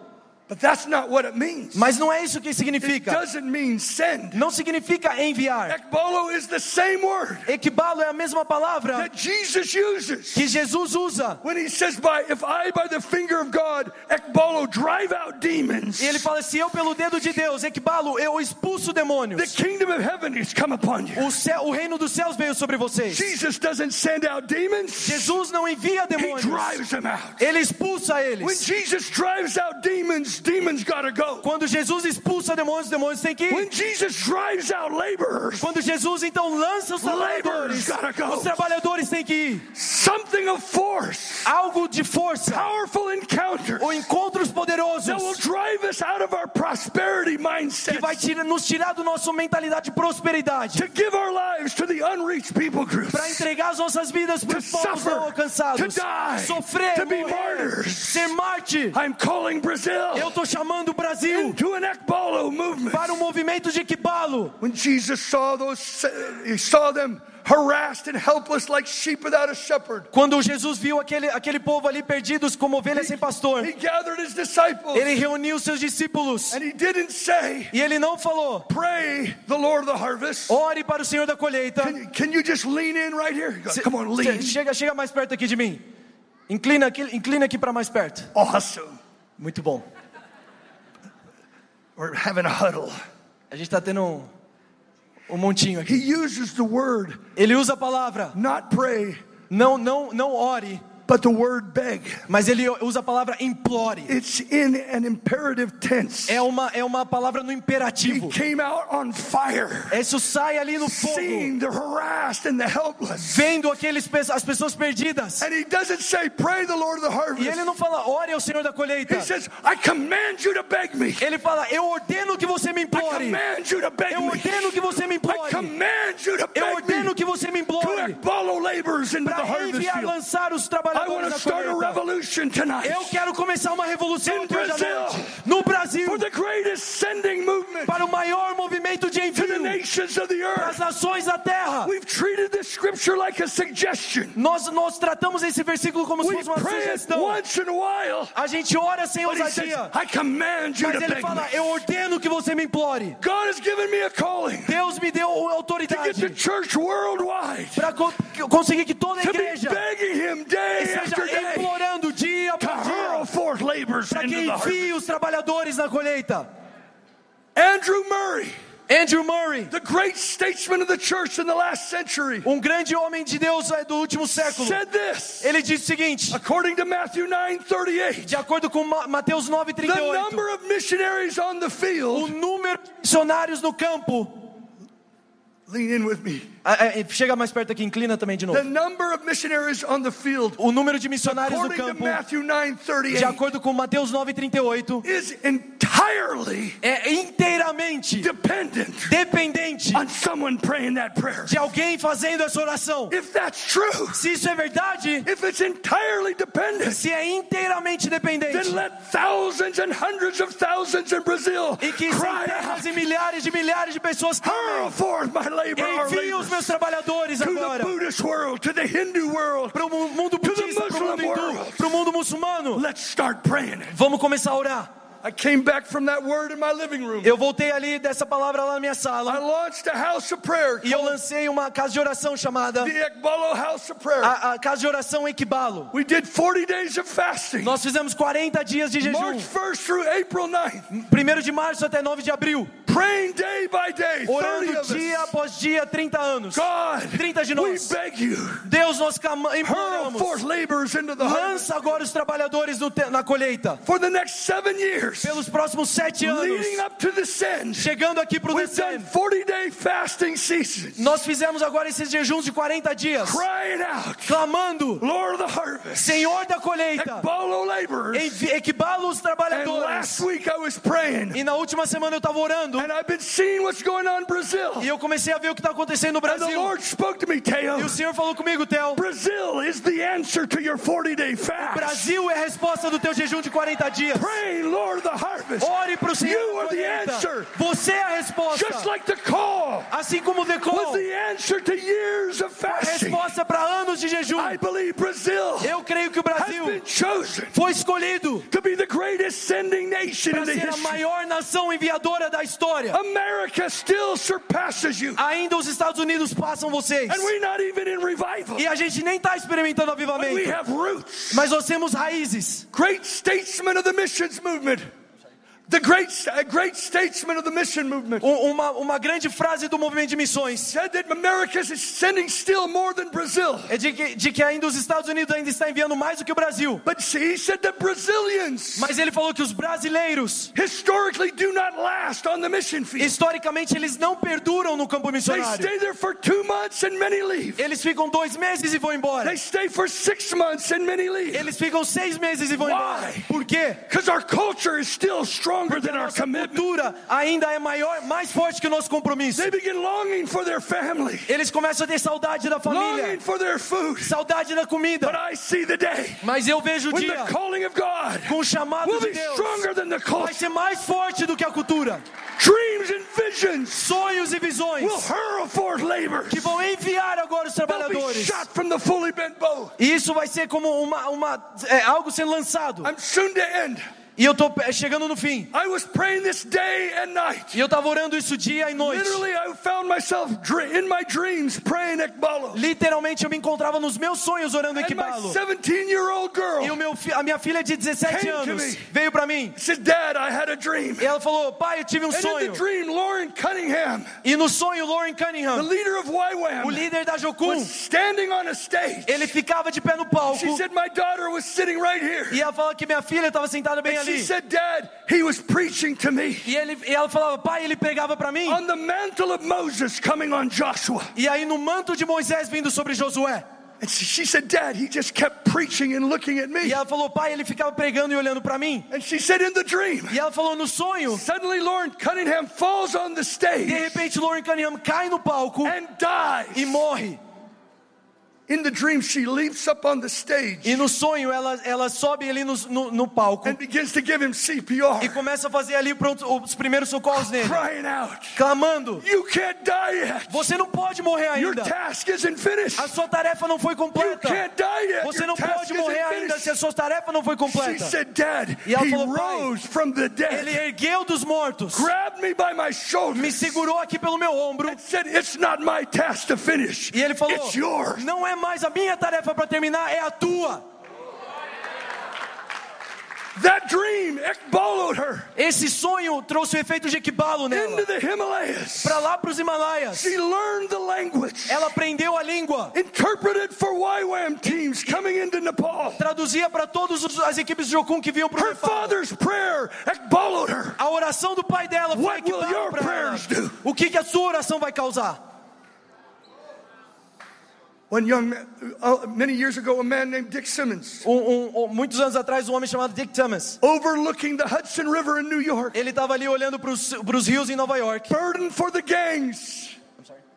Mas não é isso que It significa. doesn't mean send. Não significa enviar. Ekbalo is the same word Equibalo é a mesma palavra that Jesus uses. que Jesus usa. When he says, by, if I by the finger of God, Ekbalo, drive out demons, E ele fala: se eu pelo dedo de Deus, equibalo, eu expulso the demônios. kingdom of heaven come upon you. O, céu, o reino dos céus veio sobre vocês. Jesus doesn't send out demons, Jesus não envia he demônios. drives them out. Ele expulsa When eles. Jesus drives out demons, demons gotta go. Quando Jesus expulsa demônios, demônios têm que ir. When Jesus drives out laborers, Quando Jesus então lança os trabalhadores, go. os trabalhadores têm que ir. something of force, Algo de força, powerful encounters ou encontros that will poderosos drive us out of our prosperity que mindset vai tira, nos tirar do nosso mentalidade de prosperidade, to give our lives to the unreached people groups. para entregar as nossas vidas para os povos não alcançados, to die, sofrer, to be morrer, martyrs. ser Marte. I'm calling Brazil Eu estou chamando o Brasil Ekbalo para um movimento de equibalo. When Jesus saw those, he saw them harassed and helpless like sheep without a shepherd. Quando Jesus viu aquele, aquele povo ali perdidos como ovelhas sem pastor, He gathered his disciples ele reuniu seus discípulos and he didn't say, e ele não falou: Pray the Lord of the harvest. ore para o Senhor da colheita. Can you, can you just lean in right here? Come on, lean. che- Chega, chega mais perto aqui de mim. Inclina aqui, inclina aqui para mais perto. Awesome. Muito bom. We're having a huddle. A gente está tendo um, um montinho aqui. He uses the word Ele usa a palavra not pray, não, não, não ore, but the word beg. mas ele usa a palavra implore. It's in an imperative tense. É uma, é uma palavra no He imperativo. came out on fire, Isso sai ali no fogo, seeing the harassed and the helpless. vendo aqueles as pessoas perdidas. And he doesn't say, Pray the Lord of the E harvest. ele não fala, ore ao Senhor da colheita. He says, I command you to beg me. Ele fala, eu ordeno que você me I implore. command you to beg Eu me. ordeno que você me I implore. command you to Eu beg ordeno me que você me to implore. follow laborers into the Para harvest field. lançar os I want to start a revolution tonight Eu quero começar uma revolução In hoje à noite. No Brasil, for the greatest sending movement para o maior movimento de to the envio nations of the earth. nações da terra. We've treated this scripture like a suggestion. Nós, nós tratamos esse versículo como se fosse uma sugestão. once in a while. A gente ora sem says, ousadia. I command you Mas to ele beg fala, me. eu ordeno que você me implore. God has given me a calling Deus me deu to get the autoridade church worldwide para conseguir que toda a to be igreja begging him day esteja day implorando dia por dia para que the envie os trabalhadores na colheita. Andrew Murray, Andrew Murray, the great statesman of the church in the last century, um grande homem de Deus eh, do último século, said this. ele disse o seguinte, According to Matthew 9:38, de acordo com Ma- Mateus the 9:38, number of missionaries on the o field. número de missionários no campo, Lean in with me. Ah, eh, chega mais perto aqui, inclina também de The novo. number of missionaries on the field, O número de missionários no campo, de 9:38, acordo com Mateus 9:38, is entirely é inteiramente dependent dependente on someone praying that prayer. de alguém fazendo essa oração. If that's true, Se isso é verdade, if it's entirely dependent, se é inteiramente dependente, then let thousands and hundreds of thousands in Brazil e que centenas e milhares de milhares de pessoas clamem, envie os labors, meus trabalhadores to the agora Buddhist world, to the Hindu world. para o mu- mundo budista, para o mundo hindu, para o mundo muçulmano. Let's start praying. Vamos começar a orar. I came back from that word in my living room. Eu voltei ali dessa palavra lá na minha I sala launched a house of prayer e eu lancei uma casa de oração chamada the Ekbalo House of Prayer. a, a Casa de Oração Equibalo. We did 40 days of fasting. Nós fizemos 40 dias de jejum, March 1st through April 9th. 1 de março até 9 de abril, Praying day by day. 30 orando dia após dia, 30 anos. God, 30 de we nós. beg you, Deus, nós imploramos, lança agora os trabalhadores na colheita. For the next seven years, Pelos próximos sete anos, leading up to the send, chegando aqui para o we've done descendo, 40 day fasting seasons. nós fizemos agora esses jejuns de 40 dias, out, clamando, harvest, Senhor da colheita, laborers. equibala os trabalhadores. praying, E na última semana eu estava orando e eu comecei a ver o que está acontecendo no Brasil. Me, E o. Senhor falou comigo, Theo, Brazil is the answer to your 40 day fast. Brasil é a resposta do teu jejum de 40 dias. Pray, Lord. Ore para o Senhor. Você é a resposta. Just like the call Assim como was call. the answer to years of fasting. Resposta para anos de jejum. I believe Brazil Eu creio que o Brasil foi escolhido para ser a history. maior nação enviadora da história. America still surpasses you. Ainda os Estados Unidos passam vocês. And we're not even in revival. E a gente nem está experimentando But we avivamento. have roots. Mas nós temos raízes. Great statesmen of the missions movement. The great, a great statesman of the mission movement Um- Uma, uma grande frase do movimento de missões said that America is sending still more than Brazil. é de que, de que ainda os Estados Unidos ainda está enviando mais do que o Brasil. But he said that Brazilians Mas ele falou que os brasileiros, historically do not last on the mission field. historicamente, eles não perduram no campo They missionário. stay there for two months and many leave. Eles ficam dois meses e vão embora. They stay for six months and many leave. Eles ficam seis meses e vão embora. Why? Por quê? Because our culture is still stronger Porque a nossa cultura ainda é maior, mais forte que o nosso compromisso. They begin longing for their family, Eles começam a ter saudade da família, longing for their food. saudade da But comida. I see the day Mas eu vejo o dia the calling of God com o chamado de Deus stronger than the vai ser mais forte do que a cultura. Dreams and visions Sonhos e visões que vão enviar agora os trabalhadores. shot from the fully bent bow. E isso vai ser como uma, uma é, algo sendo lançado. E eu é, chegando no fim. I was praying this day and night. E eu estava orando isso dia e noite. Literally, I found myself dre- in my dreams praying Ekbalo. Literalmente eu me encontrava nos meus sonhos orando And my Equibalo. 17 year old E o meu, a minha filha de 17 Came to anos veio para mim. said, Dad, I had a dream. E ela falou: Pai, eu tive um sonho. the dream, Lauren Cunningham, E no sonho, Lauren the Cunningham, leader of o líder da Jocum, ele ficava de pé no palco. She said, My daughter was sitting right here. E ela falou que minha filha estava sentada bem she ali. said, Dad, he was preaching to me E, ele, e ela falava: Pai, ele pregava para mim. on the mantle of Moses coming on Joshua. E aí no manto de Moisés vindo sobre Josué. And she she said, Dad, he just kept preaching and looking at E me. ela falou: Pai, ele ficava pregando e olhando para mim. And she said, In the dream, E ela falou: No sonho, suddenly Lauren Cunningham falls on the de stage repente Lauren Cunningham cai no palco and dies. e morre. In the dream, she leaps up on the stage E no sonho ela, ela sobe ali no, no, no palco and begins to give him e CPR, começa a fazer ali pronto, os primeiros socorros nele, crying out, clamando: You can't die yet. Você não pode morrer Your ainda. task isn't finished. A sua tarefa não foi You completa. can't die yet. Você Your não task pode morrer ainda se a sua tarefa não foi She completa. said, Dad, E ela he falou, "Pai, rose from the Ele dead, ergueu dos mortos, grabbed me by my me shoulders, segurou aqui pelo meu ombro and said, It's not my task to finish. e ele falou: It's yours. Não é mais a minha tarefa para terminar, é a tua. That dream ekbaloed her Esse sonho trouxe o efeito de into nela. the Himalayas. Para lá para os Himalaias. She learned the language, Ela aprendeu a língua. interpreted for YWAM teams coming into Nepal. Traduzia para todas as equipes de Jocum que vinham para o Her father's prayer ekbaloed her. A oração do pai dela foi your para ela. do? O que, que a sua oração vai causar? One young man, uh, many years ago, a man named Dick Simmons, Um- um- muitos anos atrás, um homem chamado Dick Thomas. overlooking the Hudson River in New York, Ele estava ali olhando para os rios em Nova York. burden for the gangs,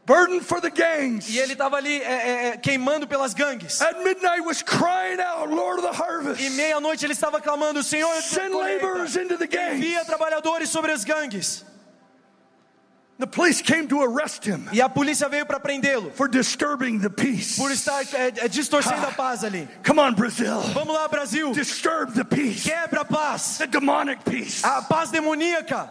burden for the gangs. E ele estava ali é, é, é, queimando pelas gangues. At midnight was crying out, Lord of the harvest, E meia-noite ele estava clamando: Senhor, send laborers into the envia gangs. trabalhadores sobre as gangues. The police came to arrest him E a polícia veio para prendê-lo for disturbing the peace. por estar é, é, distorcendo a paz ali. Come on, Brazil. Vamos lá, Brasil. Disturb the peace, Quebra a paz. the demonic peace. A paz demoníaca.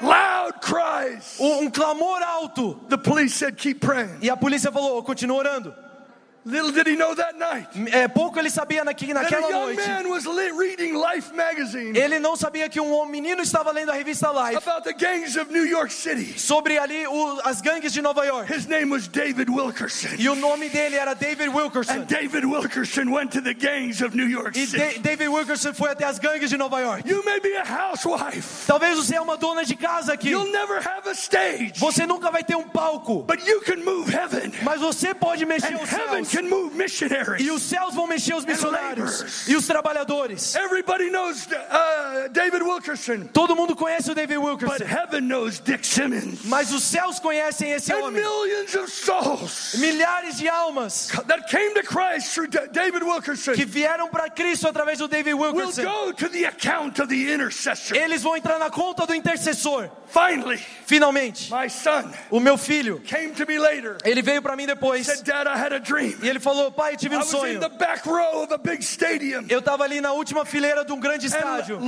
Loud cries. Um, um clamor alto. The police said, Keep praying. E a polícia falou: continua orando. Little did he know that night É, pouco ele sabia que naquela noite. man was li- reading Life magazine Ele não sabia que um menino estava lendo a revista Life about the gangs of New York City. sobre ali o- as gangues de Nova York. His name was David Wilkerson. E o nome dele era David Wilkerson. And David Wilkerson went to the gangs of New York E City. Da- David Wilkerson foi até as gangues de Nova York. You may be a housewife. Talvez você é uma dona de casa aqui. You'll never have a stage. Você nunca vai ter um palco. But you can move heaven. Mas você pode mexer And os céus. Can move missionaries. E os céus vão mexer os missionários laborers. e os trabalhadores. Everybody knows uh, David Wilkerson, Todo mundo conhece o David but Wilkerson, heaven knows Dick Simmons. mas os céus conhecem esse And homem. millions of souls Milhares de almas that came to Christ through Da- David Wilkerson que vieram para Cristo através do David will Wilkerson. go to the account of the intercessor. Eles vão entrar na conta do intercessor. Finally, Finalmente, my son o meu filho, came to me later. ele veio para mim depois Said, Dad, I had a dream. E ele falou: Pai, eu tive um sonho. Eu estava ali na última fileira de um grande estádio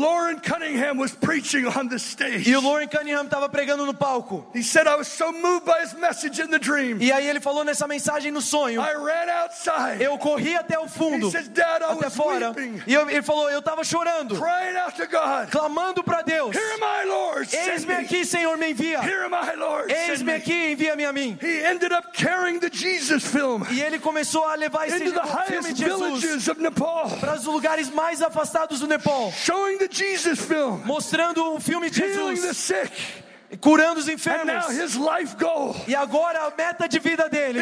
e o Lauren Cunningham estava pregando no palco. E aí ele falou nessa mensagem no sonho. Eu corri até o fundo, He says, "Dad, I até fora. weeping." E ele falou: Eu estava chorando, clamando para Deus: Eis-me me. aqui, Senhor, me envia. Eis-me me. aqui, envia-me a mim. E ele começou a levar esse into the filme highest de Jesus villages of Nepal, para os lugares mais afastados do Nepal, showing the Jesus film, mostrando o filme de healing the Jesus, sick. Curando os enfermos. his life goal E agora a meta de vida dele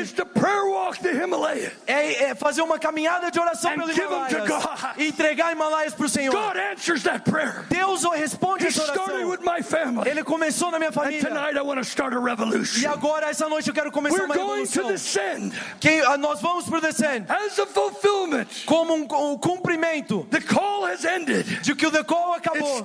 é, é fazer uma caminhada de oração pelo Himalaias e entregar Himalaias para o Senhor. God answers that prayer. Deus responde essa oração. Ele começou na minha família. tonight I want to start a E agora, essa noite, eu quero começar uma revolução. Quem, ah, nós vamos para o Descend as a fulfillment. como um, um cumprimento The call has ended. de que o The Call acabou.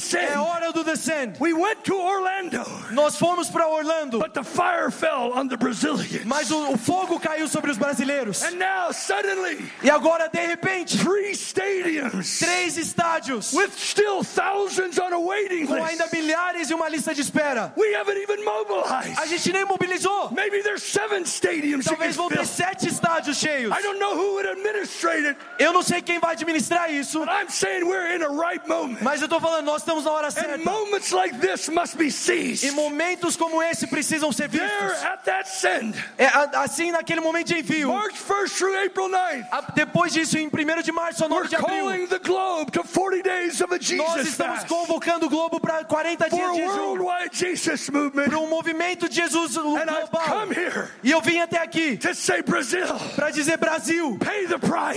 The É hora do Descend. We went to Orlando, Nós fomos para Orlando, but the fire fell on the Brazilians. mas o, o fogo caiu sobre os brasileiros. And now, suddenly, E agora, de repente, three stadiums três estádios with still thousands on a waiting com ainda list. milhares e uma lista de espera. We haven't even A mobilized. gente nem mobilizou. Maybe there's seven stadiums Talvez vão ter sete estádios cheios. I don't know who would administrate it, Eu não sei quem vai administrar isso, but I'm saying we're in a right moment. mas eu tô falando, nós estamos na hora And certa. moments like this must be E momentos como esse precisam ser There vistos. at that send, É, assim, naquele momento de envio, March 1st through April 9th, a- depois disso, em 1 de março a we're 9 de abril, calling the globe to 40 days of a nós estamos convocando o Globo para 40 For dias de jejum, para um movimento de Jesus global. E eu vim até aqui para dizer: Brasil,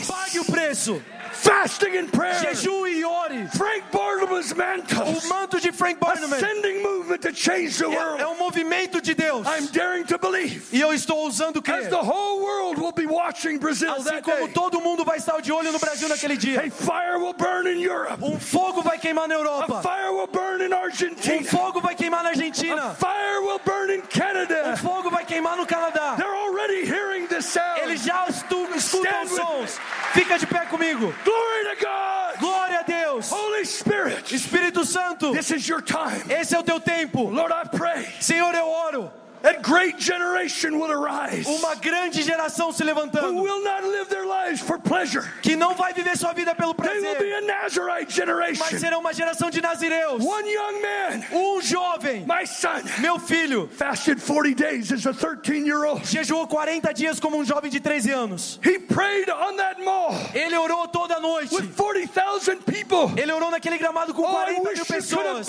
pague o preço, Fasting and prayer. jejue e ore. Frank Barnabas mantle. O manto de Frank A Barnum é, sending movement to change the é world. um movimento de Deus. I'm daring to believe. E eu estou ousando As crer. the whole world will be watching Brazil Assim that como day. todo mundo vai estar de olho no Brasil naquele dia. A fire will burn in Europe. Um fogo vai queimar na A Europa. fire will burn in Um Argentina. fogo vai queimar na A Argentina. fire will burn in Um Canada. fogo vai queimar no Canadá. They're already hearing the sound. Eles já escutam os sons. Fica de pé comigo. Glory to God. Glória a Deus. Holy Spirit. Espírito Santo, This is your time. esse é o teu tempo. Lord, I pray Senhor, eu oro. That great generation will arise Uma grande geração se who levantando. will not live their lives for pleasure. Que não vai viver sua vida pelo They will be prazer. a Nazarite Mas será uma geração de nazireus. One young man, Um jovem, my son, meu filho, fasted 40 days as a 13 year old. jejuou 40 dias como um jovem de 13 anos. He prayed on that mall Ele orou toda noite. with 40,000 people. Ele orou naquele gramado com Oh, I 40 mil wish you could have pessoas.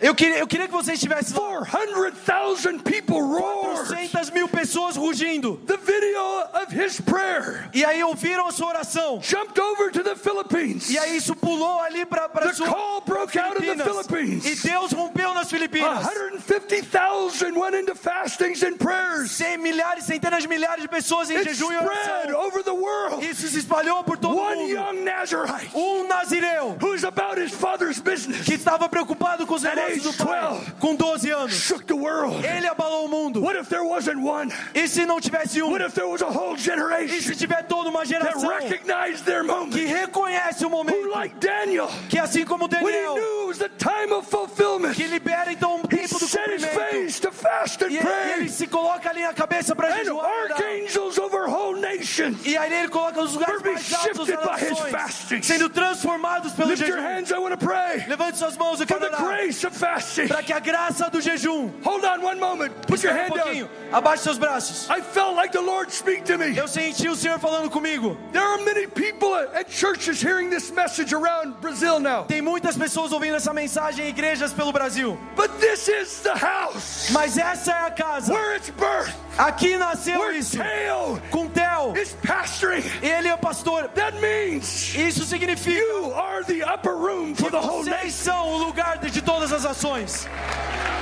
Eu queria, eu queria que você estivesse lá. 400,000 people roared 400 mil pessoas rugindo. the video of his prayer. E aí ouviram a sua oração. Jumped over to the Philippines. E aí isso pulou ali para The sua call broke out in the. Philippines. E Deus rompeu nas Filipinas. 150,000 went into fastings and prayers. Cem milhares, centenas de milhares de pessoas em It jejum e spread oração. over the world. Isso se espalhou por todo One mundo. young Nazarite Um nazireu who's about his father's business que estava preocupado com os negócios age pai, 12. com 12 anos. shook the world. Ele abalou o mundo. What if there wasn't one? E se não tivesse um? What if there was a whole E generation se tiver toda uma that geração recognized their que moment? reconhece o Who, momento, like Daniel, que assim como when he Daniel, knew it was the time of fulfillment, que libera então um tempo do set his cumprimento. face to fast and E pray. ele se coloca ali na cabeça para jejuar. e archangels over whole nations. E aí ele coloca os lugares mais altos nações, sendo transformados pelo Lift your jejum. hands, I want to pray Levante suas mãos, eu for quero orar. Fasting. Para que a graça do jejum. Hold on one moment. Put your Espera um hand pouquinho. down. Abaixe seus braços. I felt like the Lord speak to me. Eu senti o Senhor falando comigo. There are many people at churches hearing this message around Brazil now. Tem muitas pessoas ouvindo essa mensagem em igrejas pelo Brasil. But this is the house Mas essa é a casa where it's birth. Aqui nasceu isso. Com Theo. pastoring. Ele é pastor. That means Isso significa you are the upper room for que vocês são o lugar de todas as ações.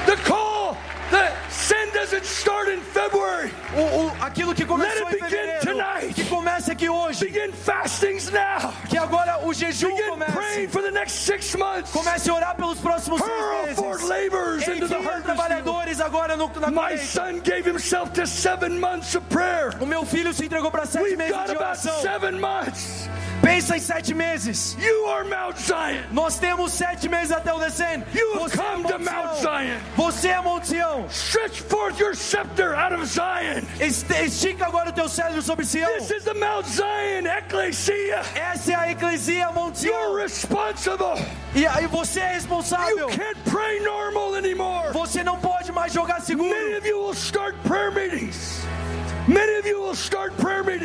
The call, the sin doesn't start in February. O, o- aquilo que começou Let it em begin fevereiro, tonight. que começa aqui hoje, Begin fastings now. que agora o jejum Begin comece. praying for the next six months. Comece a orar pelos próximos Hurl seis meses. laborers into the Envia trabalhadores agora no, na My colheita. son gave himself to seven months of prayer. O meu filho se entregou para sete We've meses got de about oração. seven months. Pensa em sete meses. You are Mount Zion. Nós temos sete meses até o descendo. You Você é come to Monte Mount Sião. Zion. Você é Monte Sião. Stretch forth your scepter out of Zion. Estica agora o teu cérebro sobre Sião. This is the Mount Zion ecclesia. Essa é a eclesia Monte You're Sião. responsible. E aí você é You responsável. can't pray normal anymore. Você não pode mais jogar seguro. you. Many of you will start prayer meetings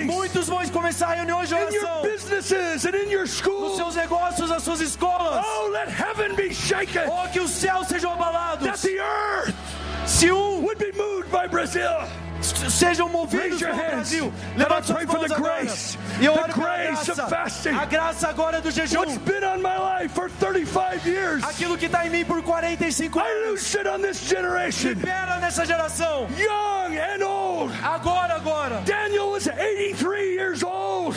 Muitos vão começar reuniões de oração. businesses and in your Nos seus negócios, nas suas escolas. Oh, let heaven be shaken. Ou que os céus sejam That abalados. the earth Se um sejam movidos pelo. Brasil. I Levante suas mãos agora. E eu oro pela graça. A graça agora do jejum. What's been on my life for 35 years, Aquilo que está em mim por 45 I anos. loose it on this generation. Libera nessa geração. Young and old. Agora, agora. Daniel was 83 years old.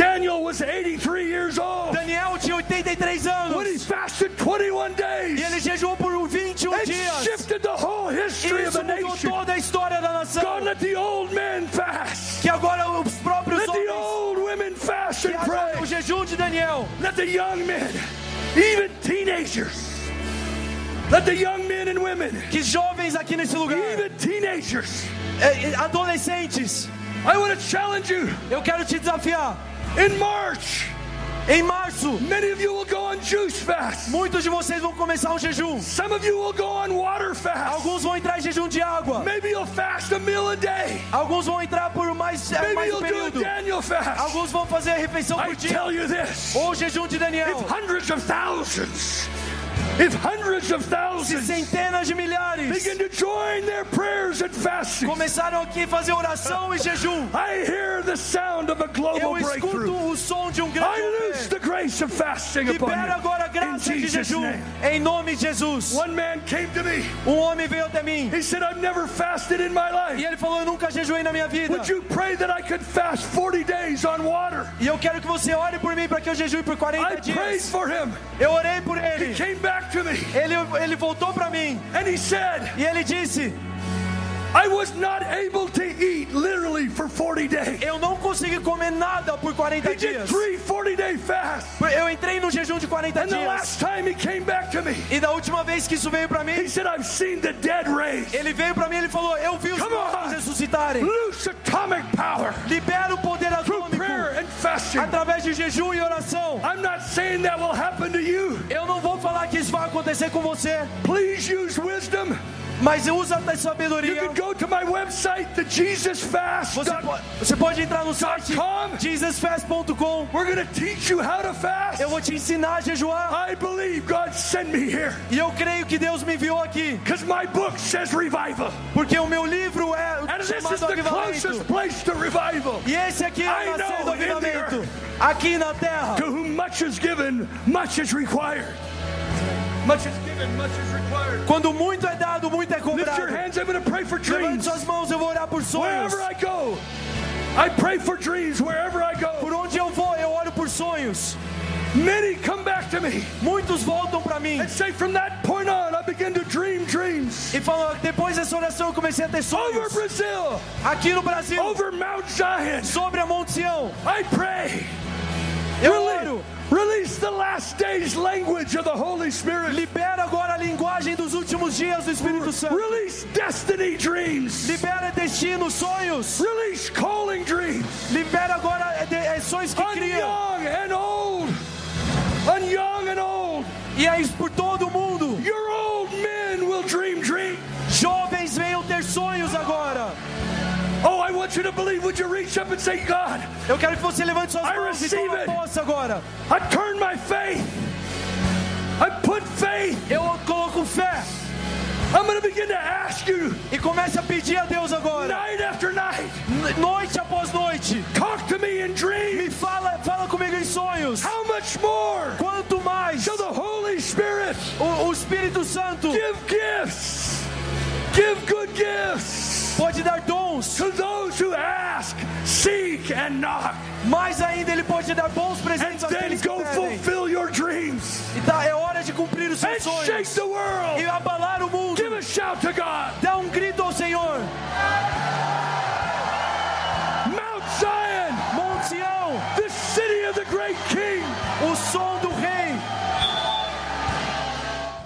Daniel was 83 years old Daniel tinha 83 when he anos. fasted 21 E days ele jejuou por 21 and dias. shifted the whole history of the mudou nation. toda a história da nação. God, let the old men fast. Que agora os próprios Let the homens. old women fast Que and agora pray. o jejum de Daniel. Let the young men, even teenagers, let the young men and women, Que jovens aqui nesse lugar. even teenagers, eh, eh, Adolescentes. I want to challenge you. Eu quero te desafiar. In March, Em março, many of you will go on juice fast. muitos de vocês vão começar um jejum. Some of you will go on water fast. Alguns vão entrar em jejum de água. Maybe you'll fast a meal a day. Alguns vão entrar por mais, eh, Maybe mais um período. Daniel fast. Alguns vão fazer a refeição I por dia. tell you this. Ou o jejum de If Daniel. hundreds of thousands, if hundreds of Se thousands centenas de milhares begin to join their prayers and fasting, começaram aqui a fazer oração e jejum. I hear the sound of a global Eu escuto breakthrough. o som de um grande I loose the grace of fasting upon Libera agora a. In graça de Jesus' jejum. name. Em nome de Jesus. One man came to me. Um homem veio até mim. He said, I've never fasted in my E life. ele falou: Eu nunca jejuei na minha vida. Would you pray that I could fast 40 days on water? E eu quero que você ore por mim para que eu jejue por 40 I prayed dias. for him. Eu orei por He ele. came back Ele, ele voltou para mim and he said, e ele disse: I was not able to eat literally for 40 days. Eu não consegui comer nada por 40 He did dias. three 40 day fasts. Eu entrei no jejum de 40 And the dias. last time he came back to me, E da última vez que isso veio para he mim, said, I've seen the dead raised. ele veio para mim ele falou: Eu vi os Come on. mortos ressuscitarem. Loose atomic power Libera o poder atômico prayer and fasting. através de jejum e oração. I'm not saying that will happen to you. Eu não vou acontecer com você, Please use wisdom. mas usa a You sabedoria. can go to my website, the Jesus Fast. Você pode, você pode entrar no site com. jesusfast.com. We're going to teach you how to fast. Eu vou te ensinar a jejuar. I believe God sent me here E eu creio que Deus me enviou aqui. because my book says revival. Porque o meu livro é And this is chamado the closest place to revival. E esse aqui é o nascer do avivamento. Aqui na terra. To whom much is given, much is required. Quando muito é dado, muito é cobrado. Levante suas mãos, eu vou orar por sonhos. Wherever I go, I pray for dreams wherever I go. Por onde eu vou, eu oro por sonhos. Many come back to me Muitos voltam para mim and say, from that point on, I to dream dreams. e falam: depois dessa oração eu comecei a ter Over sonhos. Brazil, Aqui no Brasil, over Mount Zion, sobre a Monte Sião. I pray. Eu Release, oro. release the last days language of the Holy Spirit. Libera agora a linguagem dos últimos dias do Espírito Santo. Release destiny dreams. Libera destinos, sonhos. Release calling dreams. Libera agora de- é, sonhos que criam. young and old. On young and old. E é isso por todo o mundo. Your old men will dream dreams. Jovens venham ter sonhos agora. Oh, I want you to believe. Would you reach up and say, God, Eu quero que você levante suas I mãos e tome posse agora. I turn my faith. I put faith Eu coloco fé. I'm going to begin to ask you E comece a pedir a Deus agora, night after night. noite após noite. Talk to me in Me dreams. fala, fala comigo em sonhos. How much more Quanto mais shall the Holy Spirit o, o Espírito Santo give gifts? Give good gifts pode dar dons. To those who ask, seek and knock. Mais ainda ele pode dar bons presentes and àqueles then que go pedem. Fulfill your dreams. E tá, é hora de cumprir os seus and sonhos. Shake the world. E abalar o mundo. Give a shout to God. Dá um grito ao Senhor. Mount Zion. Monte Sião. The city of the great king. O som do